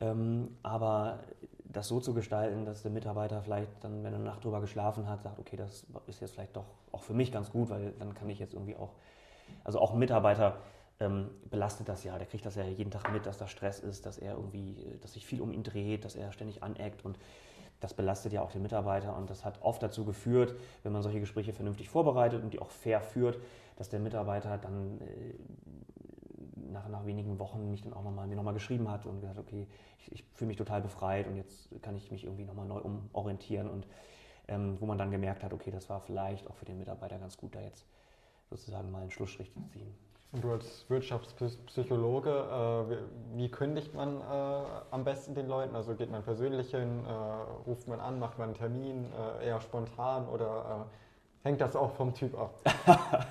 Ähm, aber das so zu gestalten, dass der Mitarbeiter vielleicht dann, wenn er eine Nacht drüber geschlafen hat, sagt, okay, das ist jetzt vielleicht doch auch für mich ganz gut, weil dann kann ich jetzt irgendwie auch, also auch ein Mitarbeiter ähm, belastet das ja, der kriegt das ja jeden Tag mit, dass da Stress ist, dass er irgendwie, dass sich viel um ihn dreht, dass er ständig aneckt und das belastet ja auch den Mitarbeiter und das hat oft dazu geführt, wenn man solche Gespräche vernünftig vorbereitet und die auch fair führt, dass der Mitarbeiter dann äh, nach, nach wenigen Wochen mich dann auch nochmal, mir nochmal geschrieben hat und gesagt, okay, ich, ich fühle mich total befreit und jetzt kann ich mich irgendwie nochmal neu umorientieren und ähm, wo man dann gemerkt hat, okay, das war vielleicht auch für den Mitarbeiter ganz gut, da jetzt sozusagen mal einen Schlussstrich zu ziehen. Und du als Wirtschaftspsychologe, äh, wie kündigt man äh, am besten den Leuten? Also geht man persönlich hin, äh, ruft man an, macht man einen Termin, äh, eher spontan oder äh, hängt das auch vom Typ ab?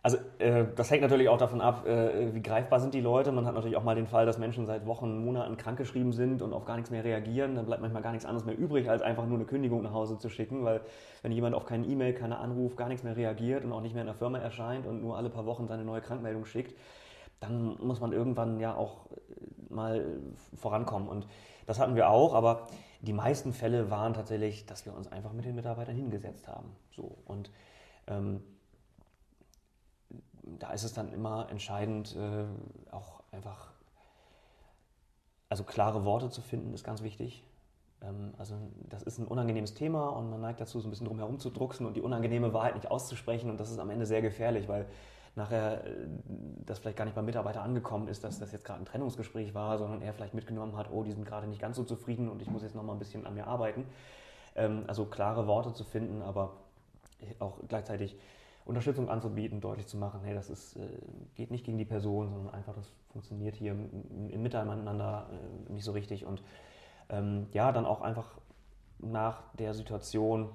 Also äh, das hängt natürlich auch davon ab, äh, wie greifbar sind die Leute. Man hat natürlich auch mal den Fall, dass Menschen seit Wochen, Monaten krankgeschrieben sind und auf gar nichts mehr reagieren. Dann bleibt manchmal gar nichts anderes mehr übrig, als einfach nur eine Kündigung nach Hause zu schicken, weil wenn jemand auf keine E-Mail, keine Anruf, gar nichts mehr reagiert und auch nicht mehr in der Firma erscheint und nur alle paar Wochen seine neue Krankmeldung schickt, dann muss man irgendwann ja auch äh, mal vorankommen. Und das hatten wir auch, aber die meisten Fälle waren tatsächlich, dass wir uns einfach mit den Mitarbeitern hingesetzt haben. So und ähm, da ist es dann immer entscheidend, äh, auch einfach, also klare Worte zu finden, ist ganz wichtig. Ähm, also das ist ein unangenehmes Thema und man neigt dazu, so ein bisschen drum herum zu drucksen und die unangenehme Wahrheit nicht auszusprechen und das ist am Ende sehr gefährlich, weil nachher äh, das vielleicht gar nicht beim Mitarbeiter angekommen ist, dass das jetzt gerade ein Trennungsgespräch war, sondern er vielleicht mitgenommen hat, oh, die sind gerade nicht ganz so zufrieden und ich muss jetzt noch mal ein bisschen an mir arbeiten. Ähm, also klare Worte zu finden, aber auch gleichzeitig Unterstützung anzubieten, deutlich zu machen, hey, das ist, äh, geht nicht gegen die Person, sondern einfach, das funktioniert hier im Miteinander äh, nicht so richtig. Und ähm, ja, dann auch einfach nach der Situation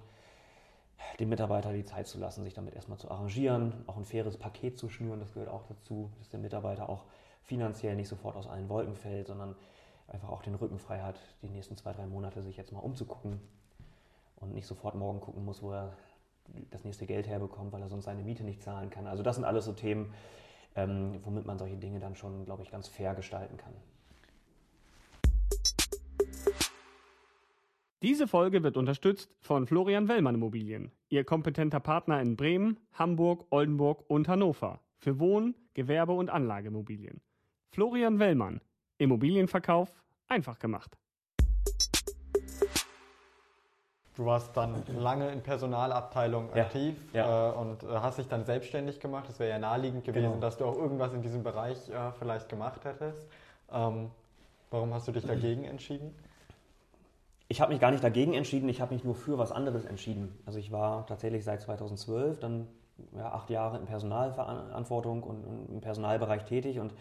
dem Mitarbeiter die Zeit zu lassen, sich damit erstmal zu arrangieren, auch ein faires Paket zu schnüren, das gehört auch dazu, dass der Mitarbeiter auch finanziell nicht sofort aus allen Wolken fällt, sondern einfach auch den Rücken frei hat, die nächsten zwei, drei Monate sich jetzt mal umzugucken und nicht sofort morgen gucken muss, wo er das nächste Geld herbekommt, weil er sonst seine Miete nicht zahlen kann. Also das sind alles so Themen, ähm, womit man solche Dinge dann schon, glaube ich, ganz fair gestalten kann. Diese Folge wird unterstützt von Florian Wellmann Immobilien, Ihr kompetenter Partner in Bremen, Hamburg, Oldenburg und Hannover für Wohn-, Gewerbe- und Anlageimmobilien. Florian Wellmann, Immobilienverkauf einfach gemacht. Du warst dann lange in Personalabteilung Ja, aktiv ja. Äh, und äh, hast dich dann selbstständig gemacht. Es wäre ja naheliegend gewesen, Genau. dass du auch irgendwas in diesem Bereich äh, vielleicht gemacht hättest. Ähm, warum hast du dich dagegen entschieden? Ich habe mich gar nicht dagegen entschieden, ich habe mich nur für was anderes entschieden. Also ich war tatsächlich seit 2012 dann ja, acht Jahre in Personalverantwortung und, und im Personalbereich tätig und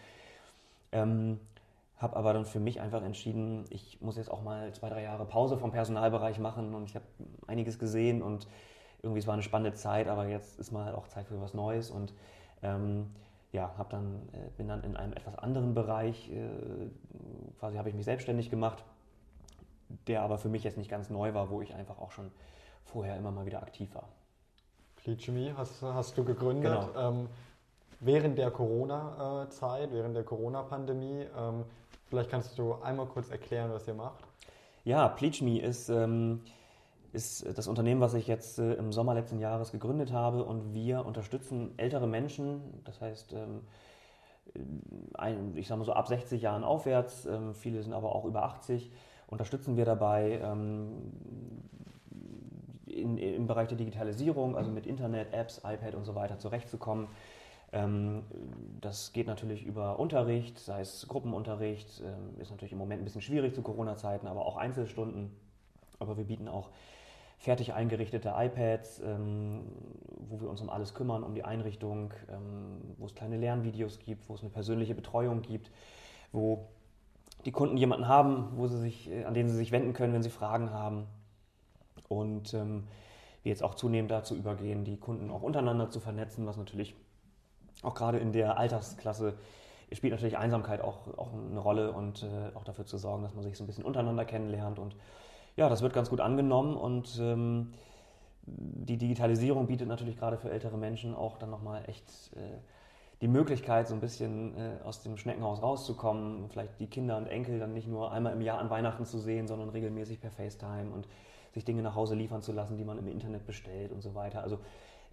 ähm, habe aber dann für mich einfach entschieden, ich muss jetzt auch mal zwei, drei Jahre Pause vom Personalbereich machen und ich habe einiges gesehen und irgendwie es war eine spannende Zeit, aber jetzt ist mal auch Zeit für was Neues und ähm, ja, hab dann, äh, bin dann in einem etwas anderen Bereich, äh, quasi habe ich mich selbstständig gemacht der aber für mich jetzt nicht ganz neu war, wo ich einfach auch schon vorher immer mal wieder aktiv war. Fleet Chemie hast, hast du gegründet. Genau. Ähm, während der Corona-Zeit, während der Corona-Pandemie. Ähm, vielleicht kannst du einmal kurz erklären, was ihr macht. Ja, PleachMe ist, ähm, ist das Unternehmen, was ich jetzt äh, im Sommer letzten Jahres gegründet habe und wir unterstützen ältere Menschen, das heißt, ähm, ein, ich sage mal so ab 60 Jahren aufwärts, ähm, viele sind aber auch über 80, unterstützen wir dabei ähm, in, im Bereich der Digitalisierung, also mit Internet, Apps, iPad und so weiter zurechtzukommen. Ähm, das geht natürlich über Unterricht, sei es Gruppenunterricht, ähm, ist natürlich im Moment ein bisschen schwierig zu Corona-Zeiten, aber auch Einzelstunden. Aber wir bieten auch fertig eingerichtete iPads, ähm, wo wir uns um alles kümmern, um die Einrichtung, wo es kleine Lernvideos gibt, wo es eine persönliche Betreuung gibt, wo die Kunden jemanden haben, wo sie sich, äh, an den sie sich wenden können, wenn sie Fragen haben. Und wir jetzt auch zunehmend dazu übergehen, die Kunden auch untereinander zu vernetzen, was natürlich auch gerade in der Altersklasse spielt natürlich Einsamkeit auch, auch eine Rolle und äh, auch dafür zu sorgen, dass man sich so ein bisschen untereinander kennenlernt. Und ja, das wird ganz gut angenommen und ähm, die Digitalisierung bietet natürlich gerade für ältere Menschen auch dann nochmal echt äh, die Möglichkeit, so ein bisschen äh, aus dem Schneckenhaus rauszukommen, vielleicht die Kinder und Enkel dann nicht nur einmal im Jahr an Weihnachten zu sehen, sondern regelmäßig per FaceTime und sich Dinge nach Hause liefern zu lassen, die man im Internet bestellt und so weiter. Also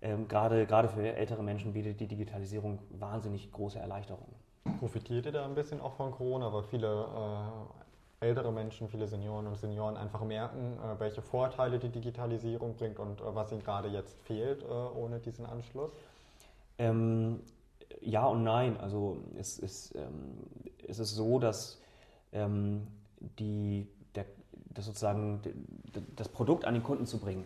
ähm, gerade, gerade für ältere Menschen bietet die Digitalisierung wahnsinnig große Erleichterungen. Profitiert ihr da ein bisschen auch von Corona, weil viele äh, ältere Menschen, viele Senioren und Senioren einfach merken, äh, welche Vorteile die Digitalisierung bringt und äh, was ihnen gerade jetzt fehlt äh, ohne diesen Anschluss? Ähm, ja und nein. Also es ist, ähm, es ist so, dass ähm, die, der, das sozusagen das Produkt an den Kunden zu bringen,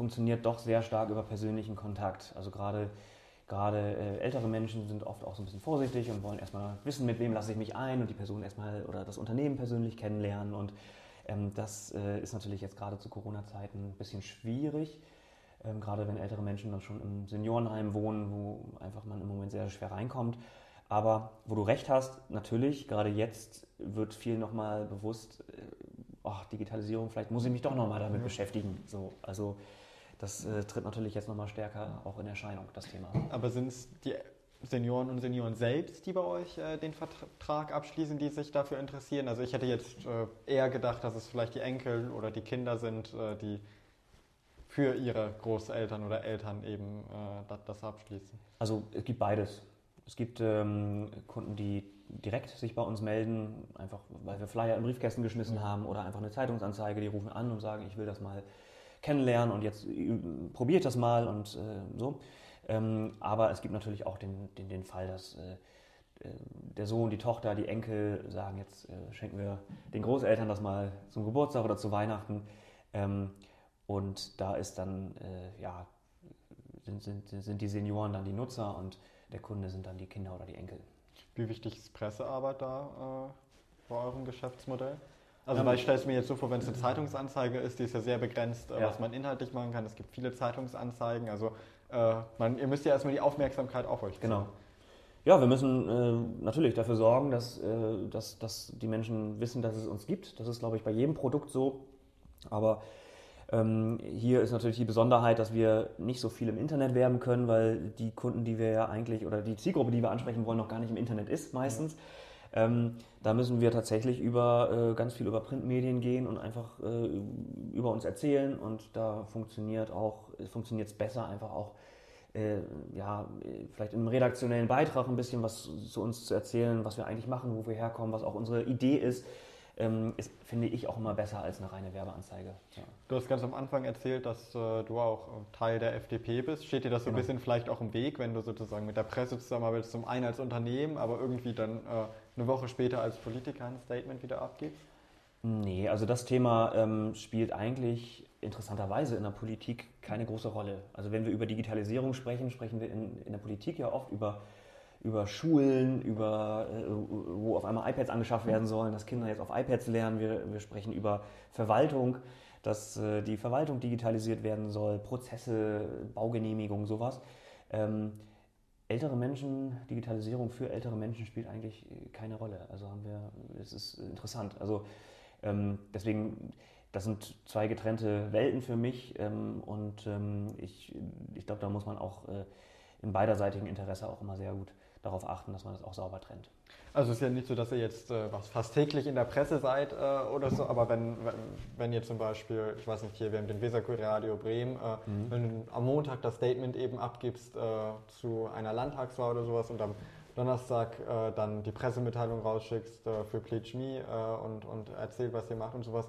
funktioniert doch sehr stark über persönlichen Kontakt. Also gerade gerade äh, ältere Menschen sind oft auch so ein bisschen vorsichtig und wollen erstmal wissen, mit wem lasse ich mich ein und die Person erstmal oder das Unternehmen persönlich kennenlernen. Und ähm, das äh, ist natürlich jetzt gerade zu Corona-Zeiten ein bisschen schwierig. Ähm, gerade wenn ältere Menschen dann schon im Seniorenheim wohnen, wo einfach man im Moment sehr schwer reinkommt. Aber wo du recht hast, natürlich, gerade jetzt wird viel nochmal bewusst, äh, ach, Digitalisierung, vielleicht muss ich mich doch nochmal damit Mhm. beschäftigen. So, also das äh, tritt natürlich jetzt nochmal stärker auch in Erscheinung, das Thema. Aber sind es die Senioren und Senioren selbst, die bei euch äh, den Vertrag abschließen, die sich dafür interessieren? Also ich hätte jetzt äh, eher gedacht, dass es vielleicht die Enkel oder die Kinder sind, äh, die für ihre Großeltern oder Eltern eben äh, das, das abschließen. Also es gibt beides. Es gibt ähm, Kunden, die direkt sich bei uns melden, einfach weil wir Flyer in Briefkästen geschmissen haben oder einfach eine Zeitungsanzeige, die rufen an und sagen, ich will das mal kennenlernen und jetzt probiert das mal und äh, so. Ähm, aber es gibt natürlich auch den, den, den Fall, dass äh, äh, der Sohn, die Tochter, die Enkel sagen, jetzt äh, schenken wir den Großeltern das mal zum Geburtstag oder zu Weihnachten. Ähm, und da ist dann, äh, ja, sind, sind, sind die Senioren dann die Nutzer und der Kunde sind dann die Kinder oder die Enkel. Wie wichtig ist Pressearbeit da äh, bei eurem Geschäftsmodell? Also, weil ich stelle es mir jetzt so vor, wenn es eine Zeitungsanzeige ist, die ist ja sehr begrenzt, äh, ja. was man inhaltlich machen kann. Es gibt viele Zeitungsanzeigen. Also, äh, man, ihr müsst ja erstmal die Aufmerksamkeit auf euch ziehen. Genau. Ja, wir müssen äh, natürlich dafür sorgen, dass, äh, dass, dass die Menschen wissen, dass es uns gibt. Das ist, glaube ich, bei jedem Produkt so. Aber ähm, hier ist natürlich die Besonderheit, dass wir nicht so viel im Internet werben können, weil die Kunden, die wir ja eigentlich oder die Zielgruppe, die wir ansprechen wollen, noch gar nicht im Internet ist meistens. Ja. Ähm, da müssen wir tatsächlich über äh, ganz viel über Printmedien gehen und einfach äh, über uns erzählen und da funktioniert auch funktioniert es besser einfach auch äh, ja vielleicht im redaktionellen Beitrag ein bisschen was zu uns zu erzählen, was wir eigentlich machen, wo wir herkommen, was auch unsere Idee ist ähm, ist, finde ich, auch immer besser als eine reine Werbeanzeige. Ja. Du hast ganz am Anfang erzählt, dass äh, du auch Teil der FDP bist. Steht dir das so genau. ein bisschen vielleicht auch im Weg, wenn du sozusagen mit der Presse zusammenarbeitest, zum einen als Unternehmen, aber irgendwie dann äh, eine Woche später als Politiker ein Statement wieder abgibst? Nee, also das Thema ähm, spielt eigentlich interessanterweise in der Politik keine große Rolle. Also wenn wir über Digitalisierung sprechen, sprechen wir in, in der Politik ja oft über über Schulen, über äh, wo auf einmal iPads angeschafft werden sollen, dass Kinder jetzt auf iPads lernen. Wir, wir sprechen über Verwaltung, dass äh, die Verwaltung digitalisiert werden soll, Prozesse, Baugenehmigung, sowas. Ähm, ältere Menschen, Digitalisierung für ältere Menschen spielt eigentlich keine Rolle. Also haben wir, es ist interessant. Also ähm, deswegen, das sind zwei getrennte Welten für mich ähm, und ähm, ich, ich glaube, da muss man auch äh, im beiderseitigen Interesse auch immer sehr gut darauf achten, dass man das auch sauber trennt. Also es ist ja nicht so, dass ihr jetzt äh, was fast täglich in der Presse seid äh, oder so, aber wenn, wenn, wenn, ihr zum Beispiel, ich weiß nicht, hier, wir haben den Weserkurier Radio Bremen, äh, mhm. wenn du am Montag das Statement eben abgibst äh, zu einer Landtagswahl oder sowas und am Donnerstag äh, dann die Pressemitteilung rausschickst äh, für Pleach Me und, und erzählt, was ihr macht und sowas,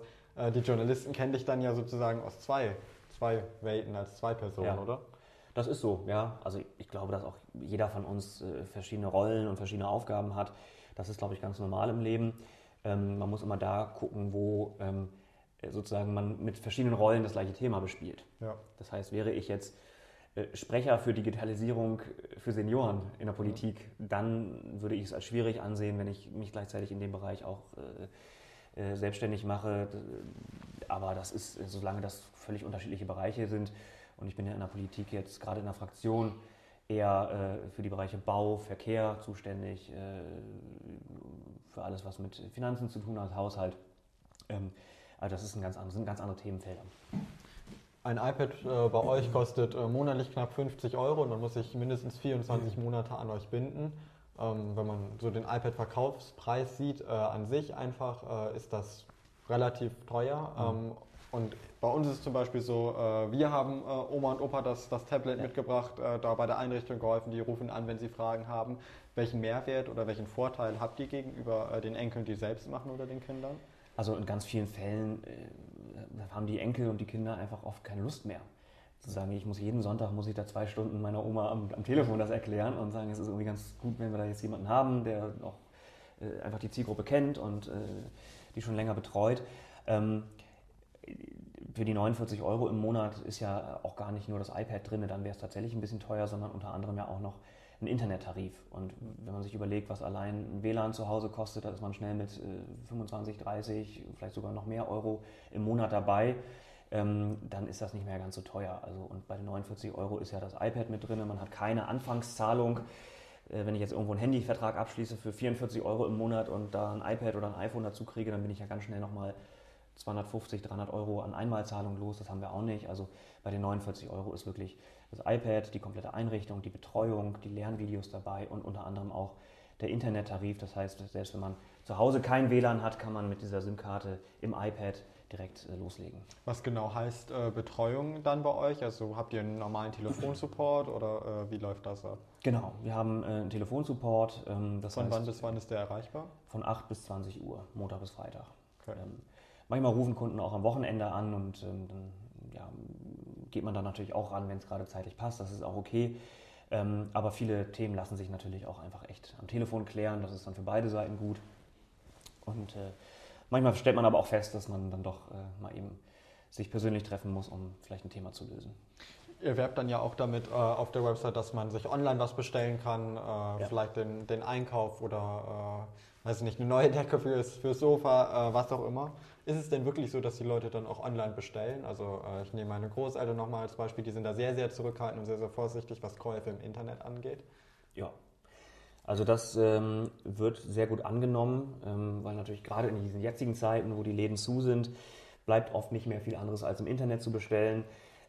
die Journalisten kennen dich dann ja sozusagen aus zwei, zwei Welten, als zwei Personen, ja. oder? Das ist so, ja. Also ich glaube, dass auch jeder von uns äh, verschiedene Rollen und verschiedene Aufgaben hat. Das ist, glaube ich, ganz normal im Leben. Ähm, man muss immer da gucken, wo ähm, sozusagen man mit verschiedenen Rollen das gleiche Thema bespielt. Ja. Das heißt, wäre ich jetzt äh, Sprecher für Digitalisierung für Senioren in der Politik, dann würde ich es als schwierig ansehen, wenn ich mich gleichzeitig in dem Bereich auch äh, selbstständig mache. Aber das ist, solange das völlig unterschiedliche Bereiche sind, und ich bin ja in der Politik jetzt gerade in der Fraktion eher äh, für die Bereiche Bau, Verkehr zuständig, äh, für alles, was mit Finanzen zu tun hat, Haushalt. Ähm, also das ist ein ganz anderes, sind ganz andere Themenfelder. Ein iPad äh, bei euch kostet äh, monatlich knapp 50 Euro und man muss sich mindestens 24 Monate an euch binden. Ähm, wenn man so den iPad-Verkaufspreis sieht, äh, an sich einfach äh, ist das relativ teuer. Mhm. Ähm, und bei uns ist es zum Beispiel so, äh, wir haben äh, Oma und Opa das, das Tablet ja. mitgebracht, äh, da bei der Einrichtung geholfen, die rufen an, wenn sie Fragen haben. Welchen Mehrwert oder welchen Vorteil habt ihr gegenüber den Enkeln, die selbst machen oder den Kindern? Also in ganz vielen Fällen haben die Enkel und die Kinder einfach oft keine Lust mehr zu sagen, ich muss jeden Sonntag muss ich da zwei Stunden meiner Oma am, am Telefon das erklären und sagen, es ist irgendwie ganz gut, wenn wir da jetzt jemanden haben, der auch äh, einfach die Zielgruppe kennt und äh, die schon länger betreut. Ähm, für die 49 Euro im Monat ist ja auch gar nicht nur das iPad drin, dann wäre es tatsächlich ein bisschen teuer, sondern unter anderem ja auch noch ein Internettarif. Und wenn man sich überlegt, was allein ein WLAN zu Hause kostet, da ist man schnell mit 25, äh, 30, vielleicht sogar noch mehr Euro im Monat dabei. Ähm, dann ist das nicht mehr ganz so teuer. Also, und bei den 49 Euro ist ja das iPad mit drin, man hat keine Anfangszahlung. Äh, wenn ich jetzt irgendwo einen Handyvertrag abschließe für 44 Euro im Monat und da ein iPad oder ein iPhone dazu kriege, dann bin ich ja ganz schnell nochmal 250, 300 Euro an Einmalzahlung los, das haben wir auch nicht. Also bei den 49 Euro ist wirklich das iPad, die komplette Einrichtung, die Betreuung, die Lernvideos dabei und unter anderem auch der Internettarif. Das heißt, selbst wenn man zu Hause kein WLAN hat, kann man mit dieser SIM-Karte im iPad direkt äh, loslegen. Was genau heißt äh, Betreuung dann bei euch? Also habt ihr einen normalen Telefonsupport oder äh, wie läuft das ab? Genau, wir haben äh, einen Telefonsupport. Ähm, von heißt, wann bis wann ist der erreichbar? Von 8 bis 20 Uhr, Montag bis Freitag. Okay. Ähm, manchmal rufen Kunden auch am Wochenende an und ähm, dann ja, geht man da natürlich auch ran, wenn es gerade zeitlich passt. Das ist auch okay. Ähm, aber viele Themen lassen sich natürlich auch einfach echt am Telefon klären. Das ist dann für beide Seiten gut. Und äh, manchmal stellt man aber auch fest, dass man dann doch äh, mal eben sich persönlich treffen muss, um vielleicht ein Thema zu lösen. Ihr werbt dann ja auch damit äh, auf der Website, dass man sich online was bestellen kann, äh, ja. vielleicht den, den, Einkauf oder, äh, weiß nicht, eine neue Decke fürs, fürs Sofa, äh, was auch immer. Ist es denn wirklich so, dass die Leute dann auch online bestellen? Also äh, ich nehme meine Großeltern nochmal als Beispiel, die sind da sehr, sehr zurückhaltend und sehr, sehr vorsichtig, was Käufe im Internet angeht. Ja, also das ähm, wird sehr gut angenommen, ähm, weil natürlich gerade in diesen jetzigen Zeiten, wo die Läden zu sind, bleibt oft nicht mehr viel anderes als im Internet zu bestellen.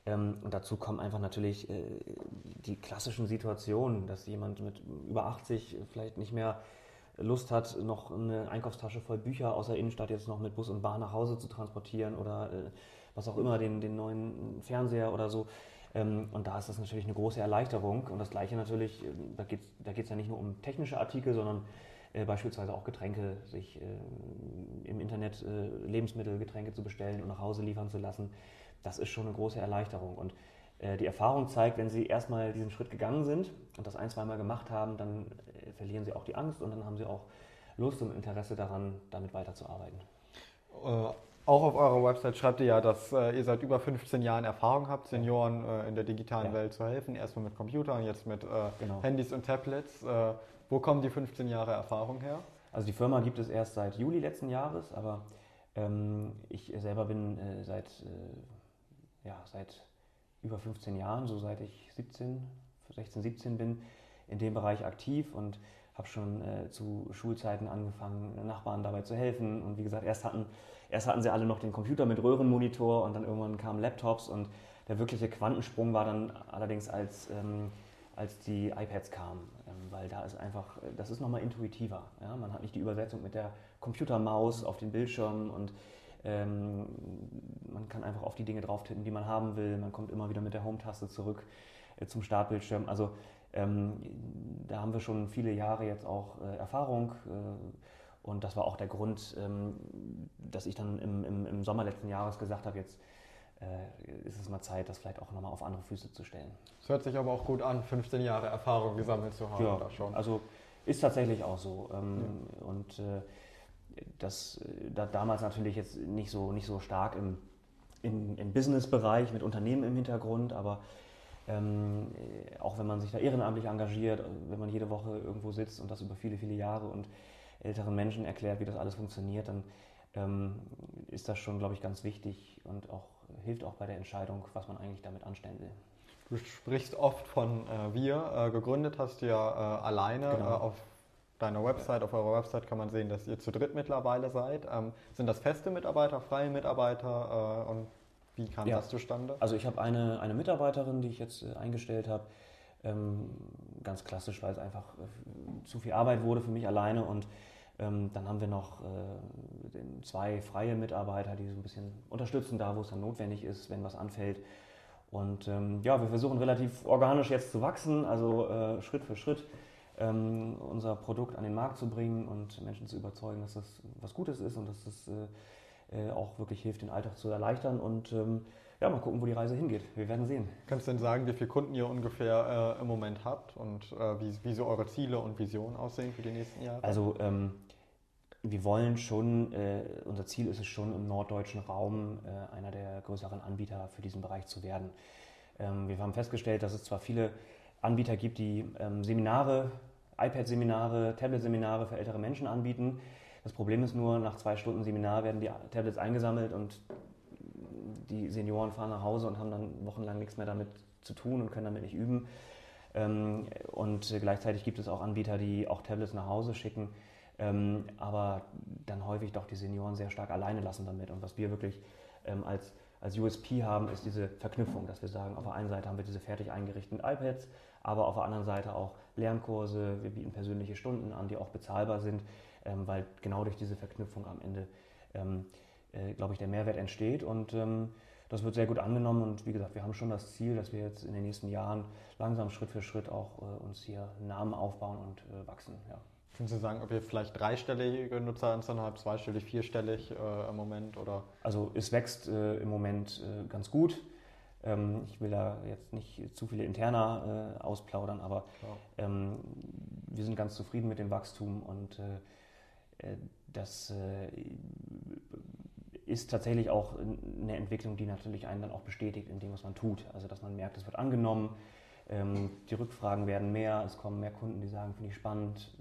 Ähm, und dazu kommen einfach natürlich äh, die klassischen Situationen, dass jemand mit über 80 vielleicht nicht mehr Lust hat, noch eine Einkaufstasche voll Bücher aus der Innenstadt jetzt noch mit Bus und Bahn nach Hause zu transportieren oder äh, was auch immer, den, den neuen Fernseher oder so. Ähm, und da ist das natürlich eine große Erleichterung. Und das Gleiche natürlich, äh, da geht es da geht's ja nicht nur um technische Artikel, sondern äh, beispielsweise auch Getränke, sich äh, im Internet äh, Lebensmittel, Getränke zu bestellen und nach Hause liefern zu lassen. Das ist schon eine große Erleichterung. Und die Erfahrung zeigt, wenn Sie erstmal diesen Schritt gegangen sind und das ein, zweimal gemacht haben, dann äh, verlieren Sie auch die Angst und dann haben Sie auch Lust und Interesse daran, damit weiterzuarbeiten. Äh, auch auf eurer Website schreibt ihr ja, dass äh, ihr seit über 15 Jahren Erfahrung habt, Senioren äh, in der digitalen ja. Welt zu helfen. Erstmal mit Computern, jetzt mit äh, genau. Handys und Tablets. Äh, wo kommen die 15 Jahre Erfahrung her? Also die Firma gibt es erst seit Juli letzten Jahres, aber ähm, ich selber bin äh, seit, äh, ja, seit über 15 Jahren, so seit ich 17, 16, 17 bin, in dem Bereich aktiv und habe schon zu Schulzeiten angefangen, Nachbarn dabei zu helfen. Und wie gesagt, erst hatten Erst hatten sie alle noch den Computer mit Röhrenmonitor und dann irgendwann kamen Laptops und der wirkliche Quantensprung war dann allerdings, als, ähm, als die iPads kamen, ähm, weil da ist einfach, das ist nochmal intuitiver. Ja? Man hat nicht die Übersetzung mit der Computermaus auf den Bildschirmen und ähm, man kann einfach auf die Dinge drauf tippen, die man haben will. Man kommt immer wieder mit der Home-Taste zurück äh, zum Startbildschirm. Also ähm, da haben wir schon viele Jahre jetzt auch äh, Erfahrung. Äh, und das war auch der Grund, ähm, dass ich dann im, im, im Sommer letzten Jahres gesagt habe, jetzt äh, ist es mal Zeit, das vielleicht auch nochmal auf andere Füße zu stellen. Es hört sich aber auch gut an, 15 Jahre Erfahrung gesammelt zu haben. Ja, da schon. also ist tatsächlich auch so. Ähm, ja. Und äh, das da damals natürlich jetzt nicht so, nicht so stark im, im, im Business-Bereich mit Unternehmen im Hintergrund, aber ähm, auch wenn man sich da ehrenamtlich engagiert, wenn man jede Woche irgendwo sitzt und das über viele, viele Jahre und älteren Menschen erklärt, wie das alles funktioniert, dann ähm, ist das schon, glaube ich, ganz wichtig und auch hilft auch bei der Entscheidung, was man eigentlich damit anstellen will. Du sprichst oft von äh, wir. Äh, gegründet hast du ja äh, alleine. Genau. Äh, auf deiner Website, auf eurer Website kann man sehen, dass ihr zu dritt mittlerweile seid. Ähm, sind das feste Mitarbeiter, freie Mitarbeiter äh, und wie kam ja. das zustande? Also ich habe eine, eine Mitarbeiterin, die ich jetzt äh, eingestellt habe. Ähm, ganz klassisch, weil es einfach zu viel Arbeit wurde für mich alleine und ähm, dann haben wir noch äh, zwei freie Mitarbeiter, die so ein bisschen unterstützen, da wo es dann notwendig ist, wenn was anfällt. Und ähm, ja, wir versuchen relativ organisch jetzt zu wachsen, also äh, Schritt für Schritt ähm, unser Produkt an den Markt zu bringen und Menschen zu überzeugen, dass das was Gutes ist und dass das äh, äh auch wirklich hilft, den Alltag zu erleichtern. Und ähm, ja, mal gucken, wo die Reise hingeht. Wir werden sehen. Kannst du denn sagen, wie viele Kunden ihr ungefähr äh, im Moment habt und äh, wie, wie so eure Ziele und Visionen aussehen für die nächsten Jahre? Also ähm, wir wollen schon, äh, unser Ziel ist es schon im norddeutschen Raum äh, einer der größeren Anbieter für diesen Bereich zu werden. Ähm, wir haben festgestellt, dass es zwar viele Anbieter gibt, die ähm, Seminare, iPad-Seminare, Tablet-Seminare für ältere Menschen anbieten. Das Problem ist nur, nach zwei Stunden Seminar werden die Tablets eingesammelt und die Senioren fahren nach Hause und haben dann wochenlang nichts mehr damit zu tun und können damit nicht üben. Ähm, und gleichzeitig gibt es auch Anbieter, die auch Tablets nach Hause schicken, ähm, aber dann häufig doch die Senioren sehr stark alleine lassen damit. Und was wir wirklich als, als USP haben, ist diese Verknüpfung, dass wir sagen, auf der einen Seite haben wir diese fertig eingerichteten iPads, aber auf der anderen Seite auch Lernkurse, wir bieten persönliche Stunden an, die auch bezahlbar sind, ähm, weil genau durch diese Verknüpfung am Ende, ähm, äh, glaube ich, der Mehrwert entsteht und ähm, das wird sehr gut angenommen und wie gesagt, wir haben schon das Ziel, dass wir jetzt in den nächsten Jahren langsam Schritt für Schritt auch äh, uns hier Namen aufbauen und äh, wachsen. Ja. Können Sie sagen, ob ihr vielleicht dreistellige Nutzeranzahl habt, zweistellig, vierstellig äh, im Moment? Oder? Also es wächst äh, im Moment äh, ganz gut. Ähm, ich will da jetzt nicht zu viele interner äh, ausplaudern, aber ähm, wir sind ganz zufrieden mit dem Wachstum und äh, äh, das ist tatsächlich auch eine Entwicklung, die natürlich einen dann auch bestätigt in dem, was man tut. Also dass man merkt, es wird angenommen, ähm, die Rückfragen werden mehr, es kommen mehr Kunden, die sagen, finde ich spannend,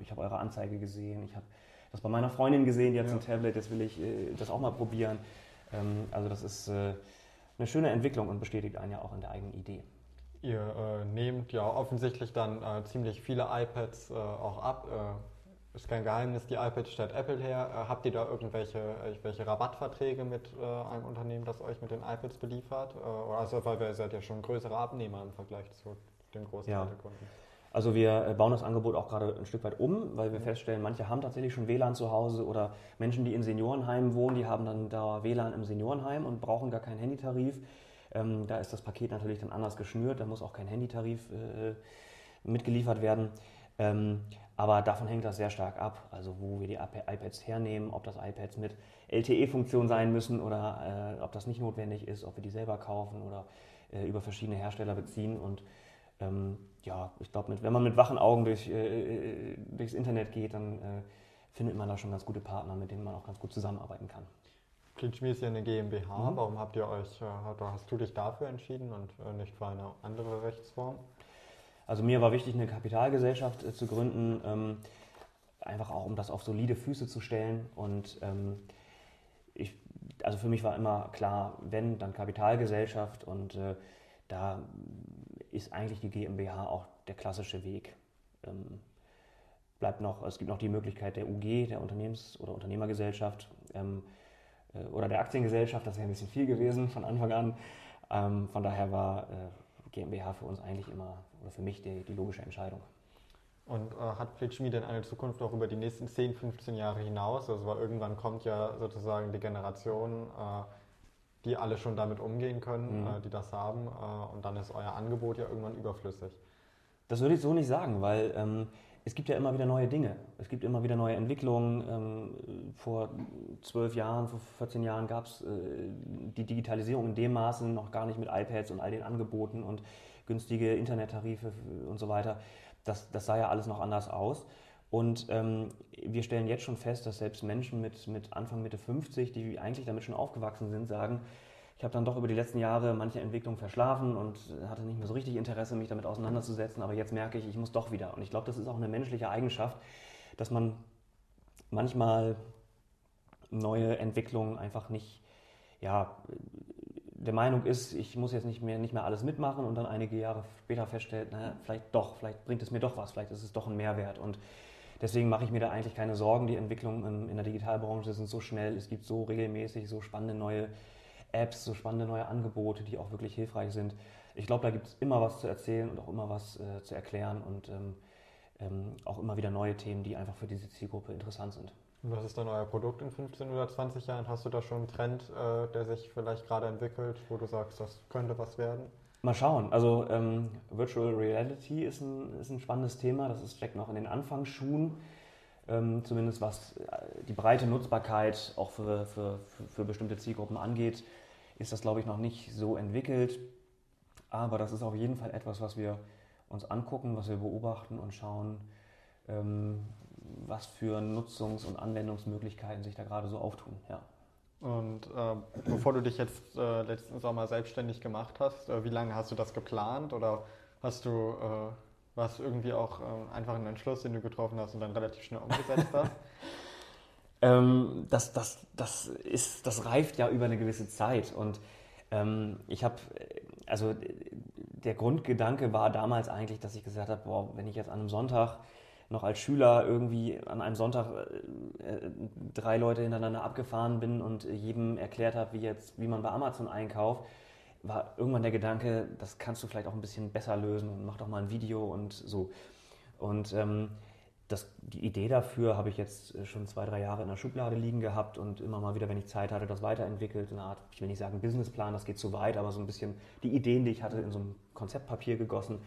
ich habe eure Anzeige gesehen, ich habe das bei meiner Freundin gesehen, die hat ja. ein Tablet, jetzt will ich äh, das auch mal probieren. Ähm, also das ist äh, eine schöne Entwicklung und bestätigt einen ja auch in der eigenen Idee. Ihr äh, nehmt ja offensichtlich dann äh, ziemlich viele iPads äh, auch ab. Äh, ist kein Geheimnis, die iPads stellt Apple her. Äh, habt ihr da irgendwelche, irgendwelche Rabattverträge mit äh, einem Unternehmen, das euch mit den iPads beliefert? also, weil ihr seid ja schon größere Abnehmer im Vergleich zu den großen ja. Kunden. Also wir bauen das Angebot auch gerade ein Stück weit um, weil wir feststellen, manche haben tatsächlich schon WLAN zu Hause oder Menschen, die in Seniorenheimen wohnen, die haben dann da WLAN im Seniorenheim und brauchen gar keinen Handytarif. Ähm, da ist das Paket natürlich dann anders geschnürt, da muss auch kein Handytarif äh, mitgeliefert werden. Ähm, aber davon hängt das sehr stark ab, also wo wir die iPads hernehmen, ob das iPads mit LTE-Funktion sein müssen oder äh, ob das nicht notwendig ist, ob wir die selber kaufen oder äh, über verschiedene Hersteller beziehen. Und ähm, ja, ich glaube, wenn man mit wachen Augen durch, äh, äh durchs Internet geht, dann äh, findet man da schon ganz gute Partner, mit denen man auch ganz gut zusammenarbeiten kann. Klitschmi ist ja eine GmbH. Mhm. Warum habt ihr euch, äh, hast du dich dafür entschieden und äh, nicht für eine andere Rechtsform? Also mir war wichtig, eine Kapitalgesellschaft zu gründen, ähm, einfach auch um das auf solide Füße zu stellen. Und ähm, ich, also für mich war immer klar, wenn, dann Kapitalgesellschaft und äh, da ist eigentlich die GmbH auch der klassische Weg. Ähm, bleibt noch, es gibt noch die Möglichkeit der UG, der Unternehmens- oder Unternehmergesellschaft ähm, äh, oder der Aktiengesellschaft, das wäre ein bisschen viel gewesen von Anfang an. Ähm, von daher war äh, GmbH für uns eigentlich immer oder für mich die, die logische Entscheidung. Und äh, hat Plitschmi denn eine Zukunft auch über die nächsten 10, 15 Jahre hinaus? Also weil irgendwann kommt ja sozusagen die Generation, äh, die alle schon damit umgehen können, mhm. äh, die das haben. Äh, und dann ist euer Angebot ja irgendwann überflüssig. Das würde ich so nicht sagen, weil ähm, es gibt ja immer wieder neue Dinge. Es gibt immer wieder neue Entwicklungen. Ähm, vor zwölf Jahren, vor 14 Jahren gab es äh, die Digitalisierung in dem Maße noch gar nicht mit iPads und all den Angeboten und günstige Internettarife und so weiter. Das, das sah ja alles noch anders aus. Und ähm, wir stellen jetzt schon fest, dass selbst Menschen mit, mit Anfang, Mitte 50, die eigentlich damit schon aufgewachsen sind, sagen, ich habe dann doch über die letzten Jahre manche Entwicklungen verschlafen und hatte nicht mehr so richtig Interesse, mich damit auseinanderzusetzen, aber jetzt merke ich, ich muss doch wieder. Und ich glaube, das ist auch eine menschliche Eigenschaft, dass man manchmal neue Entwicklungen einfach nicht, ja, der Meinung ist, ich muss jetzt nicht mehr, nicht mehr alles mitmachen und dann einige Jahre später feststellt, naja, vielleicht doch, vielleicht bringt es mir doch was, vielleicht ist es doch ein Mehrwert. Und Deswegen mache ich mir da eigentlich keine Sorgen. Die Entwicklungen in der Digitalbranche sind so schnell, es gibt so regelmäßig so spannende neue Apps, so spannende neue Angebote, die auch wirklich hilfreich sind. Ich glaube, da gibt es immer was zu erzählen und auch immer was äh, zu erklären und ähm, ähm, auch immer wieder neue Themen, die einfach für diese Zielgruppe interessant sind. Was ist dann euer Produkt in 15 oder 20 Jahren? Hast du da schon einen Trend, äh, der sich vielleicht gerade entwickelt, wo du sagst, das könnte was werden? Mal schauen. Also ähm, Virtual Reality ist ein, ist ein spannendes Thema. Das ist, steckt noch in den Anfangsschuhen. Ähm, zumindest was äh, die breite Nutzbarkeit auch für, für, für, bestimmte Zielgruppen angeht, ist das, glaube ich, noch nicht so entwickelt. Aber das ist auf jeden Fall etwas, was wir uns angucken, was wir beobachten und schauen, ähm, was für Nutzungs- und Anwendungsmöglichkeiten sich da gerade so auftun. Ja. Und äh, bevor du dich jetzt äh, letzten Sommer selbstständig gemacht hast, äh, wie lange hast du das geplant oder hast du äh, was irgendwie auch ähm, einfach ein Entschluss, den du getroffen hast und dann relativ schnell umgesetzt hast? ähm, das, das, das, ist, das reift ja über eine gewisse Zeit und ähm, ich habe, also der Grundgedanke war damals eigentlich, dass ich gesagt habe, boah, wenn ich jetzt an einem Sonntag noch als Schüler irgendwie an einem Sonntag äh, äh, drei Leute hintereinander abgefahren bin und jedem erklärt habe, wie jetzt, wie man bei Amazon einkauft, war irgendwann der Gedanke, das kannst du vielleicht auch ein bisschen besser lösen und mach doch mal ein Video und so. Und ähm, das, die Idee dafür habe ich jetzt schon zwei, drei Jahre in der Schublade liegen gehabt und immer mal wieder, wenn ich Zeit hatte, das weiterentwickelt. Eine Art, ich will nicht sagen Businessplan, das geht zu weit, aber so ein bisschen die Ideen, die ich hatte, in so ein Konzeptpapier gegossen.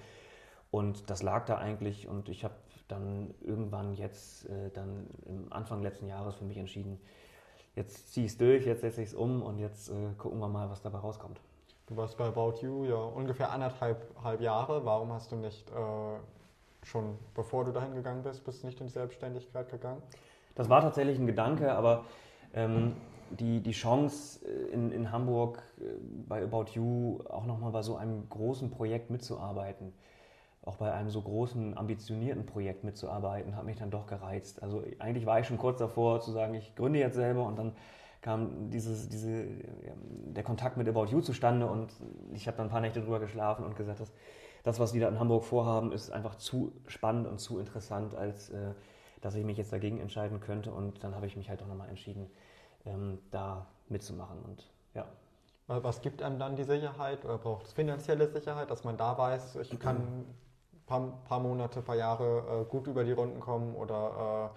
Und das lag da eigentlich und ich habe dann irgendwann jetzt, äh, dann im Anfang letzten Jahres für mich entschieden, jetzt ziehe ich es durch, jetzt setze ich es um und jetzt äh, gucken wir mal, was dabei rauskommt. Du warst bei About You ja ungefähr anderthalb Jahre. Warum hast du nicht äh, schon, bevor du dahin gegangen bist, bist du nicht in die Selbstständigkeit gegangen? Das war tatsächlich ein Gedanke, aber ähm, die, die Chance äh, in, in Hamburg äh, bei About You auch nochmal bei so einem großen Projekt mitzuarbeiten, auch bei einem so großen, ambitionierten Projekt mitzuarbeiten, hat mich dann doch gereizt. Also eigentlich war ich schon kurz davor zu sagen, ich gründe jetzt selber und dann kam dieses, diese, der Kontakt mit About You zustande und ich habe dann ein paar Nächte drüber geschlafen und gesagt, dass das, was die da in Hamburg vorhaben, ist einfach zu spannend und zu interessant, als äh, dass ich mich jetzt dagegen entscheiden könnte. Und dann habe ich mich halt auch nochmal entschieden, ähm, da mitzumachen. Und ja. Was gibt einem dann die Sicherheit oder braucht es finanzielle Sicherheit, dass man da weiß, ich kann paar, paar Monate, paar Jahre äh, gut über die Runden kommen oder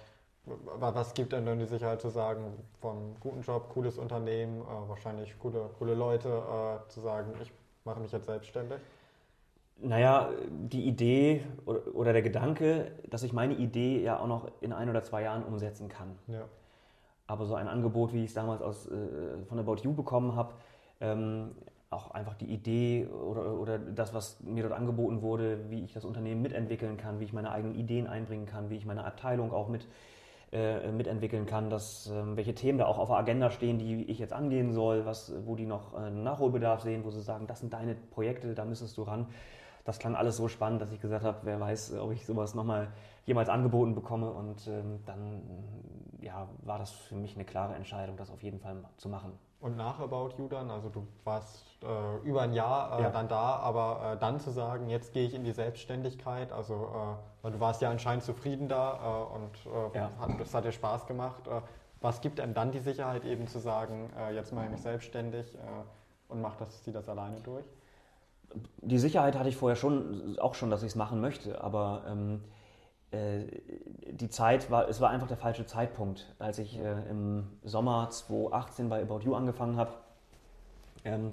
äh, was gibt denn dann die Sicherheit zu sagen, vom guten Job, cooles Unternehmen, äh, wahrscheinlich coole, coole Leute, äh, zu sagen, ich mache mich jetzt selbstständig? Naja, die Idee oder, oder, der Gedanke, dass ich meine Idee ja auch noch in ein oder zwei Jahren umsetzen kann. Ja. Aber so ein Angebot, wie ich es damals aus, äh, von About You bekommen habe, ähm, auch einfach die Idee oder, oder das, was mir dort angeboten wurde, wie ich das Unternehmen mitentwickeln kann, wie ich meine eigenen Ideen einbringen kann, wie ich meine Abteilung auch mit, äh, mitentwickeln kann, dass, äh, welche Themen da auch auf der Agenda stehen, die ich jetzt angehen soll, was, wo die noch äh, Nachholbedarf sehen, wo sie sagen, das sind deine Projekte, da müsstest du ran. Das klang alles so spannend, dass ich gesagt habe, wer weiß, ob ich sowas nochmal jemals angeboten bekomme. Und ähm, dann ja, war das für mich eine klare Entscheidung, das auf jeden Fall zu machen. Und nach About You dann, also du warst äh, über ein Jahr äh, ja. dann da, aber äh, dann zu sagen, jetzt gehe ich in die Selbstständigkeit, also äh, weil du warst ja anscheinend zufrieden da äh, und äh, ja. hat, das hat dir Spaß gemacht. was gibt einem dann die Sicherheit eben zu sagen, jetzt mache ich mich selbstständig und mache das, zieh das alleine durch? Die Sicherheit hatte ich vorher schon, auch schon, dass ich es machen möchte, aber ähm, äh, die Zeit war, es war einfach der falsche Zeitpunkt. Als ich äh, im Sommer 2018 bei About You angefangen habe, ähm,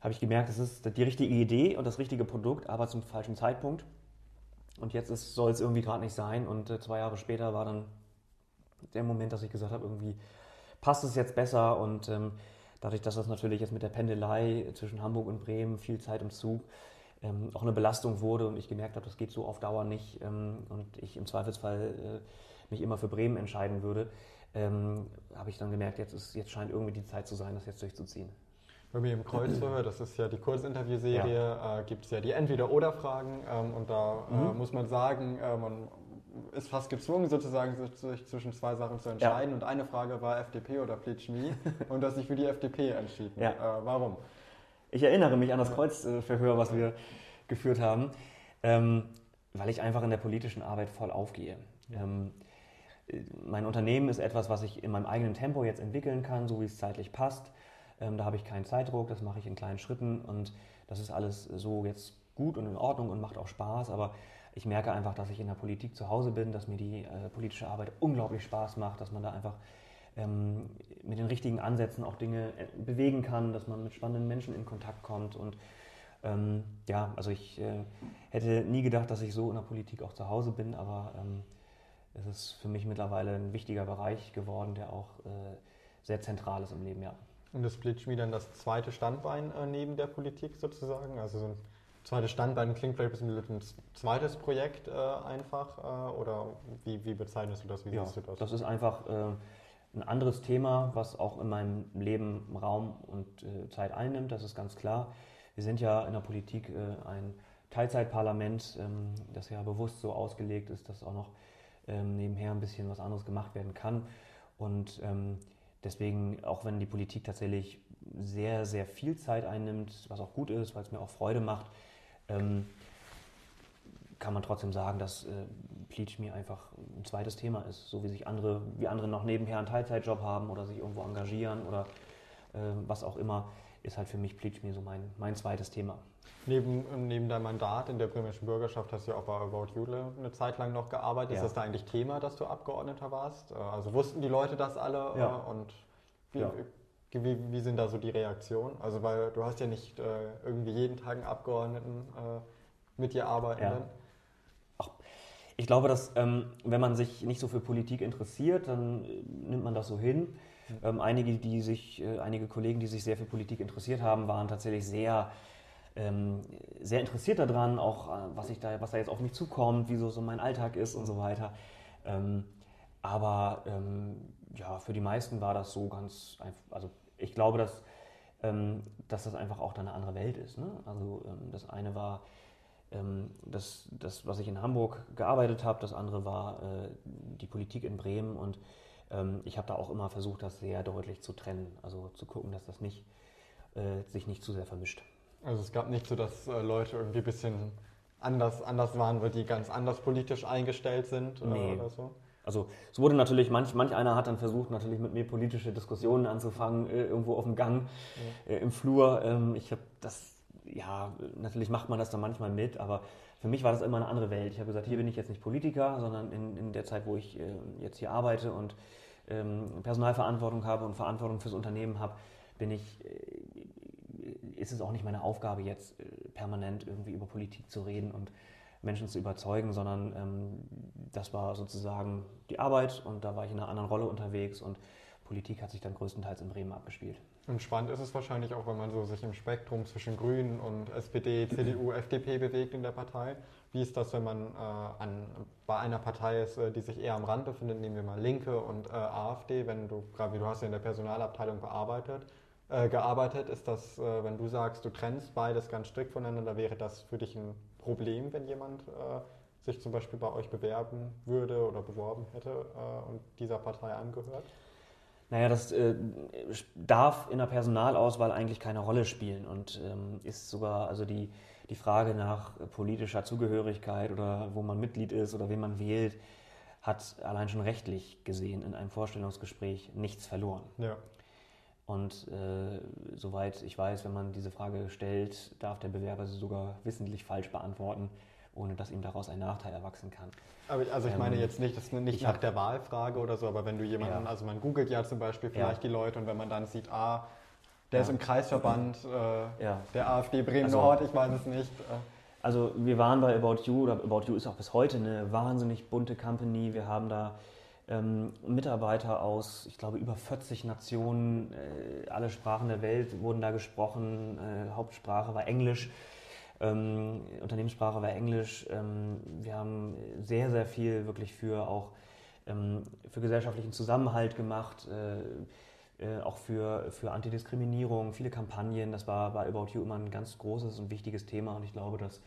habe ich gemerkt, es ist die richtige Idee und das richtige Produkt, aber zum falschen Zeitpunkt. Und jetzt soll es irgendwie gerade nicht sein. Und äh, zwei Jahre später war dann der Moment, dass ich gesagt habe, irgendwie passt es jetzt besser. Und ähm, dadurch, dass das natürlich jetzt mit der Pendelei zwischen Hamburg und Bremen viel Zeit im Zug ähm, auch eine Belastung wurde und ich gemerkt habe, das geht so auf Dauer nicht ähm, und ich im Zweifelsfall äh, mich immer für Bremen entscheiden würde, ähm, habe ich dann gemerkt, jetzt, ist, jetzt scheint irgendwie die Zeit zu sein, das jetzt durchzuziehen. Bei mir im Kreuzfeuer, das ist ja die Kurzinterviewserie, ja. äh, gibt es ja die Entweder-Oder-Fragen ähm, und da äh, mhm. muss man sagen, äh, man ist fast gezwungen, sozusagen sich zwischen zwei Sachen zu entscheiden. Ja. Und eine Frage war FDP oder Plitschmi und dass ich für die FDP entschieden. Ja. Äh, warum? Ich erinnere mich an das Kreuzverhör, was wir geführt haben, ähm, weil ich einfach in der politischen Arbeit voll aufgehe. Ähm, mein Unternehmen ist etwas, was ich in meinem eigenen Tempo jetzt entwickeln kann, so wie es zeitlich passt. Ähm, da habe ich keinen Zeitdruck, das mache ich in kleinen Schritten und das ist alles so jetzt gut und in Ordnung und macht auch Spaß. Aber ich merke einfach, dass ich in der Politik zu Hause bin, dass mir die äh, politische Arbeit unglaublich Spaß macht, dass man da einfach ähm, mit den richtigen Ansätzen auch Dinge äh, bewegen kann, dass man mit spannenden Menschen in Kontakt kommt. Und ähm, ja, also ich äh, hätte nie gedacht, dass ich so in der Politik auch zu Hause bin, aber ähm, es ist für mich mittlerweile ein wichtiger Bereich geworden, der auch äh, sehr zentral ist im Leben, ja. Und das Splitschmi dann das zweite Standbein äh, neben der Politik sozusagen? Also so ein zweites Standbein klingt vielleicht ein bisschen ein zweites Projekt äh, einfach äh, oder wie, wie, bezeichnest du das? Wie ja, siehst du das? Das ist einfach ein anderes Thema, was auch in meinem Leben Raum und äh, Zeit einnimmt, das ist ganz klar. Wir sind ja in der Politik äh, ein Teilzeitparlament, ähm, das ja bewusst so ausgelegt ist, dass auch noch ähm, nebenher ein bisschen was anderes gemacht werden kann. Und ähm, deswegen, auch wenn die Politik tatsächlich sehr, sehr viel Zeit einnimmt, was auch gut ist, weil es mir auch Freude macht, ähm, kann man trotzdem sagen, dass äh, Pleach mir einfach ein zweites Thema ist, so wie sich andere, wie andere noch nebenher einen Teilzeitjob haben oder sich irgendwo engagieren oder äh, was auch immer, ist halt für mich Pleach mir so mein, mein zweites Thema. Neben, neben deinem Mandat in der bremischen Bürgerschaft hast du ja auch bei About You eine Zeit lang noch gearbeitet. Ja. Ist das da eigentlich Thema, dass du Abgeordneter warst? Äh, also wussten die Leute das alle? Ja. Und wie, ja. wie, wie, sind da so die Reaktionen? Also weil du hast ja nicht äh, irgendwie jeden Tag einen Abgeordneten äh, mit dir arbeiten. Ja. Ich glaube, dass ähm, wenn man sich nicht so für Politik interessiert, dann äh, nimmt man das so hin. Mhm. Ähm, einige, die sich, äh, einige Kollegen, die sich sehr für Politik interessiert haben, waren tatsächlich sehr, ähm, sehr interessiert daran, auch äh, was, ich da, was da jetzt auf mich zukommt, wie so, mein Alltag ist und so weiter. Ähm, aber ähm, ja, für die meisten war das so ganz einfach. Also ich glaube, dass, ähm, dass das einfach auch da eine andere Welt ist. Ne? Also das eine war das, das, was ich in Hamburg gearbeitet habe, das andere war äh, die Politik in Bremen und ähm, ich habe da auch immer versucht, das sehr deutlich zu trennen, also zu gucken, dass das nicht, äh, sich nicht zu sehr vermischt. Also es gab nicht so, dass äh, Leute irgendwie ein bisschen anders, anders waren, weil die ganz anders politisch eingestellt sind äh, nee. oder so? Also es wurde natürlich, manch, manch einer hat dann versucht, natürlich mit mir politische Diskussionen anzufangen, äh, irgendwo auf dem Gang, ja. Äh, im Flur. Ähm, ich habe das ja, natürlich macht man das dann manchmal mit, aber für mich war das immer eine andere Welt. Ich habe gesagt, hier bin ich jetzt nicht Politiker, sondern in, in der Zeit, wo ich äh, jetzt hier arbeite und ähm, Personalverantwortung habe und Verantwortung fürs Unternehmen habe, bin ich, äh, ist es auch nicht meine Aufgabe, jetzt äh, permanent irgendwie über Politik zu reden und Menschen zu überzeugen, sondern ähm, das war sozusagen die Arbeit und da war ich in einer anderen Rolle unterwegs und Politik hat sich dann größtenteils in Bremen abgespielt. Und spannend ist es wahrscheinlich auch, wenn man so sich im Spektrum zwischen Grünen und SPD, CDU, FDP bewegt in der Partei. Wie ist das, wenn man äh, an, bei einer Partei ist, äh, die sich eher am Rand befindet, nehmen wir mal Linke und äh, AfD, wenn du, gerade wie du hast ja in der Personalabteilung bearbeitet, äh, gearbeitet, ist das, äh, wenn du sagst, du trennst beides ganz strikt voneinander, wäre das für dich ein Problem, wenn jemand äh, sich zum Beispiel bei euch bewerben würde oder beworben hätte und dieser Partei angehört? Naja, das äh, darf in der Personalauswahl eigentlich keine Rolle spielen und ähm, ist sogar, also die, die Frage nach politischer Zugehörigkeit oder wo man Mitglied ist oder wen man wählt, hat allein schon rechtlich gesehen in einem Vorstellungsgespräch nichts verloren. Ja. Und äh, soweit ich weiß, wenn man diese Frage stellt, darf der Bewerber sie sogar wissentlich falsch beantworten ohne dass ihm daraus ein Nachteil erwachsen kann. Aber also ich meine ähm, jetzt nicht, das nicht nach der Wahlfrage oder so, aber wenn du jemanden, ja. also man googelt ja zum Beispiel vielleicht ja. die Leute und wenn man dann sieht, ah, der ja. ist im Kreisverband äh, der AfD Bremen also, Nord, ich weiß es nicht. Äh. Also wir waren bei About You, oder About You ist auch bis heute eine wahnsinnig bunte Company. Wir haben da ähm, Mitarbeiter aus, ich glaube, über 40 Nationen, äh, alle Sprachen der Welt wurden da gesprochen. Äh, Hauptsprache war Englisch. Ähm, Unternehmenssprache war Englisch. Ähm, wir haben sehr, sehr viel wirklich für auch ähm, für gesellschaftlichen Zusammenhalt gemacht, äh, äh, auch für, für Antidiskriminierung, viele Kampagnen. Das war bei About You immer ein ganz großes und wichtiges Thema und ich glaube, dass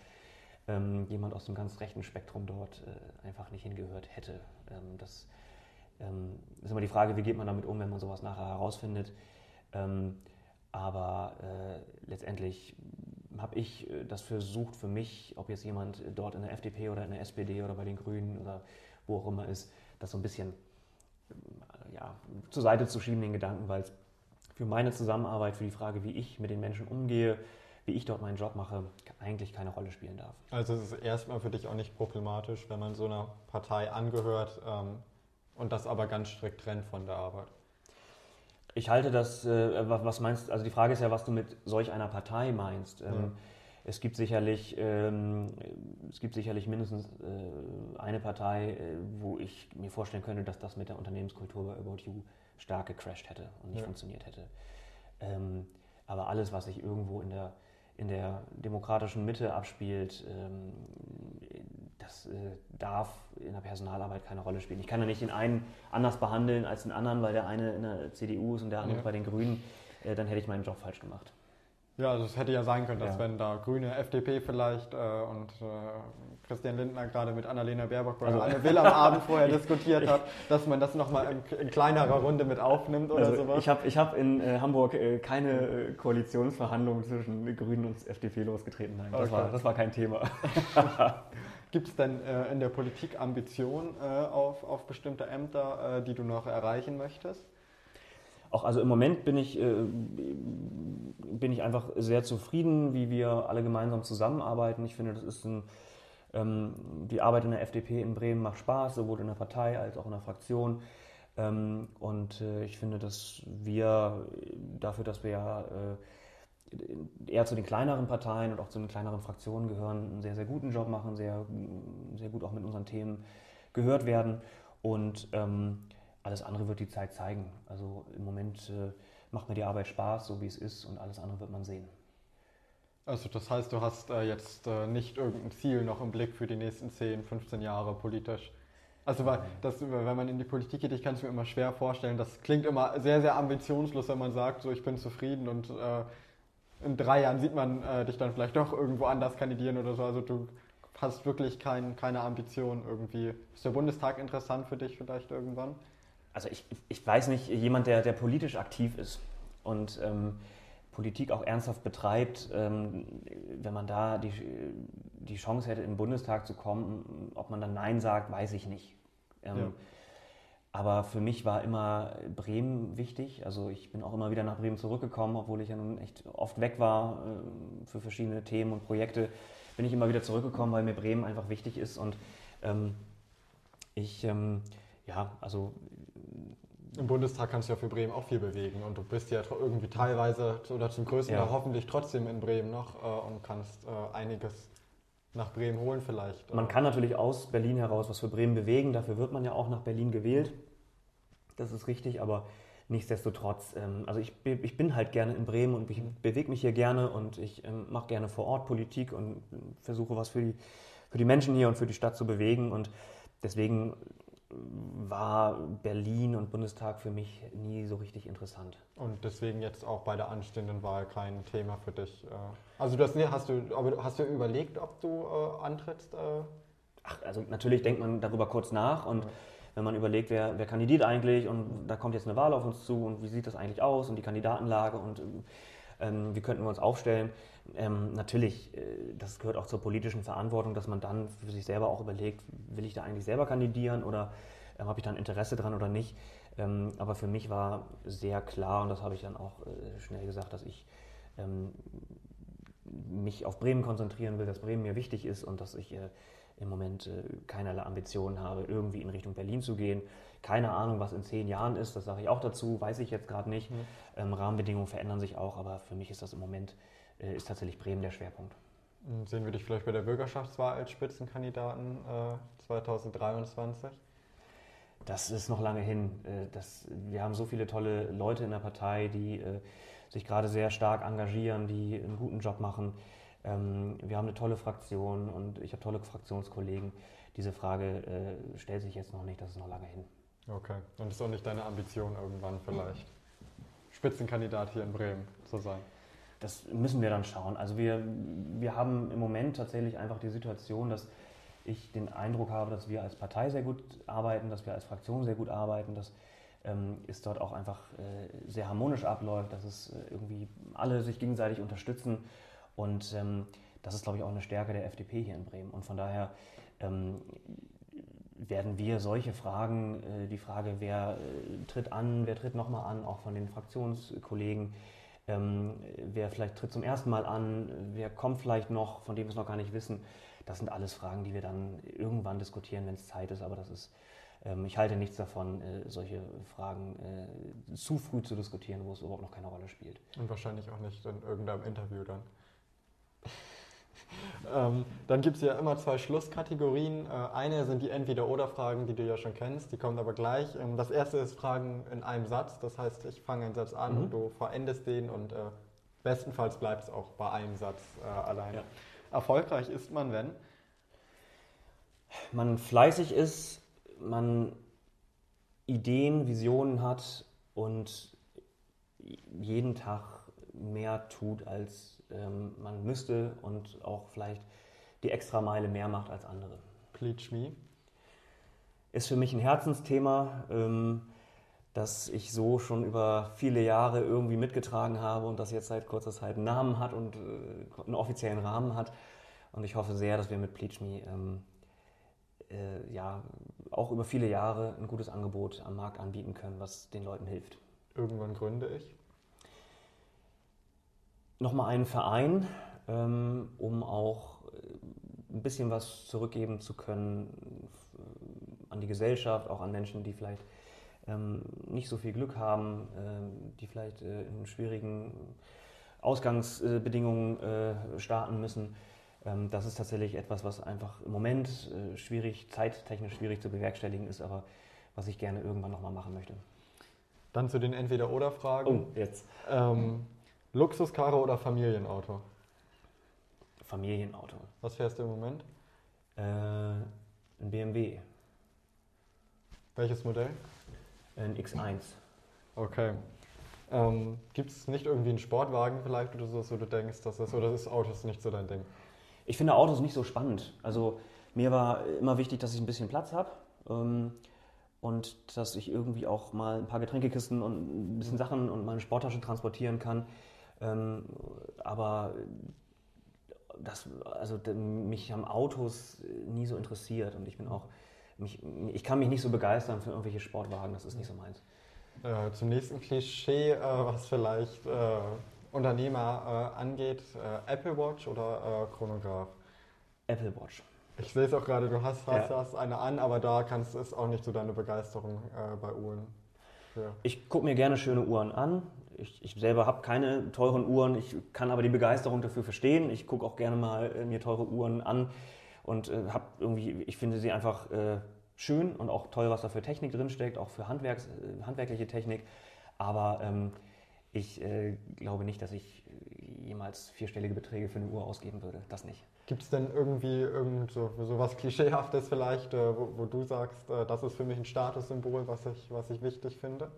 ähm, jemand aus dem ganz rechten Spektrum dort äh, einfach nicht hingehört hätte. Ähm, das ähm, ist immer die Frage, wie geht man damit um, wenn man sowas nachher herausfindet. aber äh, letztendlich habe ich äh, das versucht für mich, ob jetzt jemand dort in der FDP oder in der SPD oder bei den Grünen oder wo auch immer ist, das so ein bisschen äh, ja, zur Seite zu schieben, den Gedanken, weil es für meine Zusammenarbeit, für die Frage, wie ich mit den Menschen umgehe, wie ich dort meinen Job mache, eigentlich keine Rolle spielen darf. Also es ist erstmal für dich auch nicht problematisch, wenn man so einer Partei angehört ähm, und das aber ganz strikt trennt von der Arbeit. Ich halte das, äh, was meinst also die Frage ist ja, was du mit solch einer Partei meinst. Ähm, ja. Es gibt sicherlich, ähm, es gibt sicherlich mindestens äh, eine Partei, äh, wo ich mir vorstellen könnte, dass das mit der Unternehmenskultur bei About You stark gecrashed hätte und nicht ja. funktioniert hätte. Ähm, aber alles, was sich irgendwo in der, in der demokratischen Mitte abspielt, ähm, das äh, darf in der Personalarbeit keine Rolle spielen. Ich kann ja nicht den einen anders behandeln als den anderen, weil der eine in der CDU ist und der andere ja. bei den Grünen. Äh, dann hätte ich meinen Job falsch gemacht. Ja, also es hätte ja sein können, dass ja. wenn da Grüne, FDP vielleicht äh, und äh, Christian Lindner gerade mit Annalena Baerbock oder also, Anne Will am Abend vorher diskutiert hat, dass man das nochmal in, in kleinerer Runde mit aufnimmt oder also sowas. Ich habe ich hab in äh, Hamburg äh, keine äh, Koalitionsverhandlungen zwischen Grünen und FDP losgetreten. Nein, das, okay. war, das war kein Thema. Gibt es denn äh, in der Politik Ambitionen äh, auf, auf bestimmte Ämter, äh, die du noch erreichen möchtest? Auch also im Moment bin ich, äh, bin ich einfach sehr zufrieden, wie wir alle gemeinsam zusammenarbeiten. Ich finde, das ist ein, ähm, die Arbeit in der FDP in Bremen macht Spaß, sowohl in der Partei als auch in der Fraktion. Ähm, und äh, ich finde, dass wir dafür, dass wir ja äh, eher zu den kleineren Parteien und auch zu den kleineren Fraktionen gehören, einen sehr, sehr guten Job machen, sehr, sehr gut auch mit unseren Themen gehört werden. Und ähm, alles andere wird die Zeit zeigen. Also im Moment äh, macht mir die Arbeit Spaß, so wie es ist, und alles andere wird man sehen. Also das heißt, du hast äh, jetzt äh, nicht irgendein Ziel noch im Blick für die nächsten 10, 15 Jahre politisch? Also weil das, wenn man in die Politik geht, ich kann es mir immer schwer vorstellen, das klingt immer sehr, sehr ambitionslos, wenn man sagt, so ich bin zufrieden und äh, in drei Jahren sieht man äh, dich dann vielleicht doch irgendwo anders kandidieren oder so. Also du hast wirklich kein, keine Ambition irgendwie. Ist der Bundestag interessant für dich vielleicht irgendwann? Also ich, ich weiß nicht, jemand, der, der politisch aktiv ist und ähm, Politik auch ernsthaft betreibt, ähm, wenn man da die, die Chance hätte, in den Bundestag zu kommen, ob man dann Nein sagt, weiß ich nicht. Ähm, ja. Aber für mich war immer Bremen wichtig. Also ich bin auch immer wieder nach Bremen zurückgekommen, obwohl ich ja nun echt oft weg war äh, für verschiedene Themen und Projekte. Bin ich immer wieder zurückgekommen, weil mir Bremen einfach wichtig ist. Und ähm, ich, ähm, ja, also im Bundestag kannst du ja für Bremen auch viel bewegen und du bist ja irgendwie teilweise oder zum größten ja. Teil hoffentlich trotzdem in Bremen noch äh, und kannst äh, einiges nach Bremen holen vielleicht. Man kann natürlich aus Berlin heraus was für Bremen bewegen, dafür wird man ja auch nach Berlin gewählt. Das ist richtig, aber nichtsdestotrotz, ähm, also ich, ich bin halt gerne in Bremen und ich bewege mich hier gerne und ich ähm, mache gerne vor Ort Politik und versuche was für die, für die Menschen hier und für die Stadt zu bewegen und deswegen war Berlin und Bundestag für mich nie so richtig interessant. Und deswegen jetzt auch bei der anstehenden Wahl kein Thema für dich. Äh, also du hast, hast, du, aber hast du überlegt, ob du äh, antrittst? Äh? Ach, also natürlich denkt man darüber kurz nach und ja. Wenn man überlegt, wer, wer kandidiert eigentlich und da kommt jetzt eine Wahl auf uns zu und wie sieht das eigentlich aus und die Kandidatenlage und ähm, wie könnten wir uns aufstellen. Ähm, natürlich, äh, das gehört auch zur politischen Verantwortung, dass man dann für sich selber auch überlegt, will ich da eigentlich selber kandidieren oder äh, habe ich da ein Interesse dran oder nicht. Ähm, aber für mich war sehr klar, und das habe ich dann auch äh, schnell gesagt, dass ich ähm, mich auf Bremen konzentrieren will, dass Bremen mir wichtig ist und dass ich äh, im Moment äh, keinerlei Ambitionen habe, irgendwie in Richtung Berlin zu gehen. Keine Ahnung, was in zehn Jahren ist, das sage ich auch dazu, weiß ich jetzt gerade nicht. Mhm. Ähm, Rahmenbedingungen verändern sich auch, aber für mich ist das im Moment, äh, ist tatsächlich Bremen der Schwerpunkt. Sehen wir dich vielleicht bei der Bürgerschaftswahl als Spitzenkandidaten äh, 2023? Das ist noch lange hin. Äh, das, wir haben so viele tolle Leute in der Partei, die äh, sich gerade sehr stark engagieren, die einen guten Job machen. Ähm, wir haben eine tolle Fraktion und ich habe tolle Fraktionskollegen. Diese Frage äh, stellt sich jetzt noch nicht, das ist noch lange hin. Okay, und ist auch nicht deine Ambition irgendwann vielleicht, Spitzenkandidat hier in Bremen zu sein? Das müssen wir dann schauen. Also wir, wir haben im Moment tatsächlich einfach die Situation, dass ich den Eindruck habe, dass wir als Partei sehr gut arbeiten, dass wir als Fraktion sehr gut arbeiten, dass ähm, es dort auch einfach äh, sehr harmonisch abläuft, dass es äh, irgendwie alle sich gegenseitig unterstützen und ähm, das ist, glaube ich, auch eine Stärke der FDP hier in Bremen. Und von daher ähm, werden wir solche Fragen, äh, die Frage, wer äh, tritt an, wer tritt nochmal an, auch von den Fraktionskollegen, ähm, wer vielleicht tritt zum ersten Mal an, wer kommt vielleicht noch, von dem wir es noch gar nicht wissen, das sind alles Fragen, die wir dann irgendwann diskutieren, wenn es Zeit ist. Aber das ist, ähm, ich halte nichts davon, äh, solche Fragen äh, zu früh zu diskutieren, wo es überhaupt noch keine Rolle spielt. Und wahrscheinlich auch nicht in irgendeinem Interview dann. Ähm, dann gibt es ja immer zwei Schlusskategorien. Äh, eine sind die Entweder-Oder-Fragen, die du ja schon kennst, die kommen aber gleich. Ähm, das erste ist Fragen in einem Satz, das heißt, ich fange einen Satz an mhm. und du verendest den und äh, bestenfalls bleibt es auch bei einem Satz äh, allein. Ja. Erfolgreich ist man, wenn? Man fleißig ist, man Ideen, Visionen hat und jeden Tag mehr tut, als ähm, man müsste und auch vielleicht die extra Meile mehr macht als andere. Pleach me. Ist für mich ein Herzensthema, ähm, das ich so schon über viele Jahre irgendwie mitgetragen habe und das jetzt seit kurzer Zeit einen Namen hat und äh, einen offiziellen Rahmen hat. Und ich hoffe sehr, dass wir mit Pleach Me ähm, äh, ja, auch über viele Jahre ein gutes Angebot am Markt anbieten können, was den Leuten hilft. Irgendwann gründe ich. Nochmal einen Verein, ähm, um auch äh, ein bisschen was zurückgeben zu können äh, an die Gesellschaft, auch an Menschen, die vielleicht ähm, nicht so viel Glück haben, ähm, die vielleicht äh, in schwierigen Ausgangsbedingungen äh, starten müssen. Ähm, das ist tatsächlich etwas, was einfach im Moment äh, schwierig, zeittechnisch schwierig zu bewerkstelligen ist, aber was ich gerne irgendwann nochmal machen möchte. Dann zu den Entweder-Oder-Fragen. Oh, jetzt. Ähm, Luxuskarre oder Familienauto? Familienauto. Was fährst du im Moment? Äh, ein BMW, Welches Modell? ein X1. Okay. Ähm, Gibt es nicht irgendwie einen Sportwagen vielleicht oder so, wo du denkst, dass das oder ist Autos nicht so dein Ding? Ich finde Autos nicht so spannend. Also mir war immer wichtig, dass ich ein bisschen Platz habe ähm, und dass ich irgendwie auch mal ein paar Getränkekisten und ein bisschen Sachen und meine Sporttasche transportieren kann. Ähm, aber das, also mich haben Autos nie so interessiert und ich bin auch, mich, ich kann mich nicht so begeistern für irgendwelche Sportwagen, das ist nicht so meins. Äh, zum nächsten Klischee, äh, was vielleicht äh, Unternehmer äh, angeht, äh, Apple Watch oder äh, Chronograph? Apple Watch. Ich sehe es auch gerade, du hast, hast, Ja. hast eine an, aber da kannst ist auch nicht so deine Begeisterung bei Uhren. Für. Ich gucke mir gerne schöne Uhren an. Ich, ich selber habe keine teuren Uhren, ich kann aber die Begeisterung dafür verstehen. Ich gucke auch gerne mal äh, mir teure Uhren an und äh, habe irgendwie, ich finde sie einfach äh, schön und auch toll, was da für Technik drinsteckt, auch für Handwerks, äh, handwerkliche Technik. Aber ähm, ich äh, glaube nicht, dass ich jemals vierstellige Beträge für eine Uhr ausgeben würde. Das nicht. Gibt es denn irgendwie irgend so, so was Klischeehaftes vielleicht, äh, wo, wo du sagst, das ist für mich ein Statussymbol, was ich, was ich wichtig finde?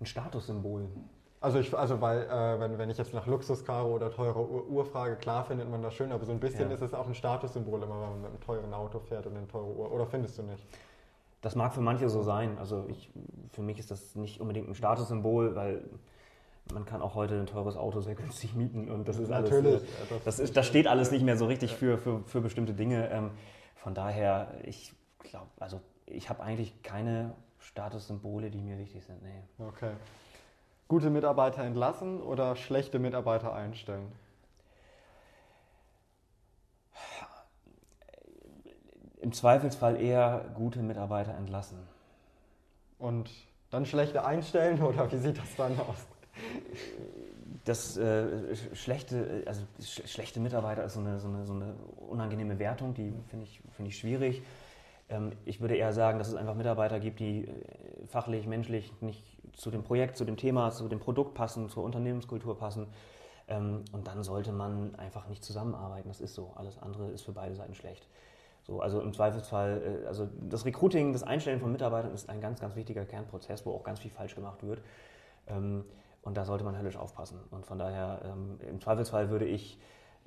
Ein Statussymbol. Also, ich, also weil, äh, wenn, wenn ich jetzt nach Luxuskarre oder teure Uhr, Uhr frage, klar findet man das schön, aber so ein bisschen Ja. ist es auch ein Statussymbol immer, wenn man mit einem teuren Auto fährt und eine teure Uhr. Oder findest du nicht? Das mag für manche so sein. Also ich, für mich ist das nicht unbedingt ein Statussymbol, weil man kann auch heute ein teures Auto sehr günstig mieten und das ist alles. Natürlich. äh, äh, Das, ist, das steht alles nicht mehr so richtig für, für, für bestimmte Dinge. Ähm, von daher, ich glaube, also ich habe eigentlich keine Statussymbole, die mir wichtig sind. Nee. Okay. Gute Mitarbeiter entlassen oder schlechte Mitarbeiter einstellen? Im Zweifelsfall eher gute Mitarbeiter entlassen. Und dann schlechte einstellen oder wie sieht das dann aus? Das äh, sch- schlechte, also sch schlechte Mitarbeiter ist so eine, so eine, so eine unangenehme Wertung, die finde ich, finde ich schwierig. Ähm, ich würde eher sagen, dass es einfach Mitarbeiter gibt, die äh, fachlich, menschlich nicht zu dem Projekt, zu dem Thema, zu dem Produkt passen, zur Unternehmenskultur passen. Ähm, und dann sollte man einfach nicht zusammenarbeiten. Das ist so. Alles andere ist für beide Seiten schlecht. So, also im Zweifelsfall, äh, also das Recruiting, das Einstellen von Mitarbeitern ist ein ganz, ganz wichtiger Kernprozess, wo auch ganz viel falsch gemacht wird. Ähm, und da sollte man höllisch aufpassen. Und von daher, im Zweifelsfall würde ich,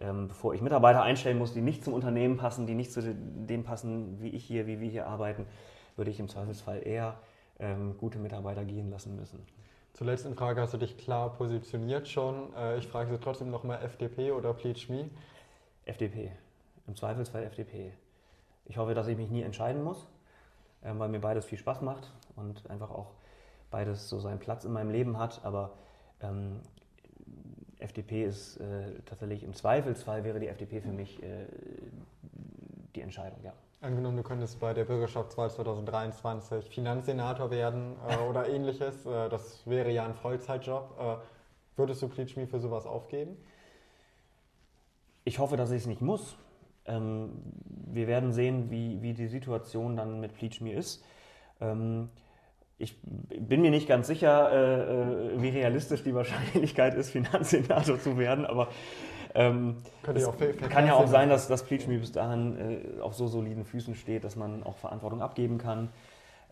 ähm, bevor ich Mitarbeiter einstellen muss, die nicht zum Unternehmen passen, die nicht zu de- dem passen, wie ich hier, wie wir hier arbeiten, würde ich im Zweifelsfall eher ähm, gute Mitarbeiter gehen lassen müssen. Zur letzten Frage hast du dich klar positioniert schon. Äh, ich frage Sie trotzdem nochmal FDP oder Please Me. FDP. Im Zweifelsfall FDP. Ich hoffe, dass ich mich nie entscheiden muss, ähm, weil mir beides viel Spaß macht und einfach auch beides so seinen Platz in meinem Leben hat. Aber ähm, FDP ist äh, tatsächlich im Zweifelsfall wäre die FDP für mich äh, die Entscheidung, ja. Angenommen, du könntest bei der Bürgerschaftswahl 2023 Finanzsenator werden äh, oder ähnliches. Äh, das wäre ja ein Vollzeitjob. Äh, würdest du Me für sowas aufgeben? Ich hoffe, dass ich es nicht muss. Ähm, wir werden sehen, wie, wie die Situation dann mit Pleach Me ist. Ähm, ich bin mir nicht ganz sicher, äh, äh, wie realistisch die Wahrscheinlichkeit ist, Finanzsenator zu werden, aber ähm, es auch kann ja auch sein, dass, dass Pleach Me bis dahin äh, auf so soliden Füßen steht, dass man auch Verantwortung abgeben kann.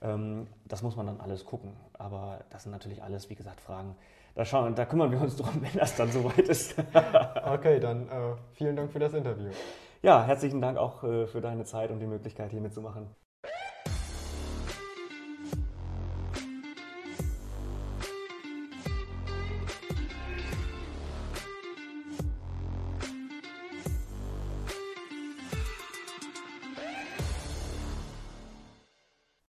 Ähm, das muss man dann alles gucken. Aber das sind natürlich alles, wie gesagt, Fragen. Da, schauen, da kümmern wir uns drum, wenn das dann soweit ist. Okay, dann äh, vielen Dank für das Interview. Ja, herzlichen Dank auch äh, für deine Zeit und die Möglichkeit, hier mitzumachen.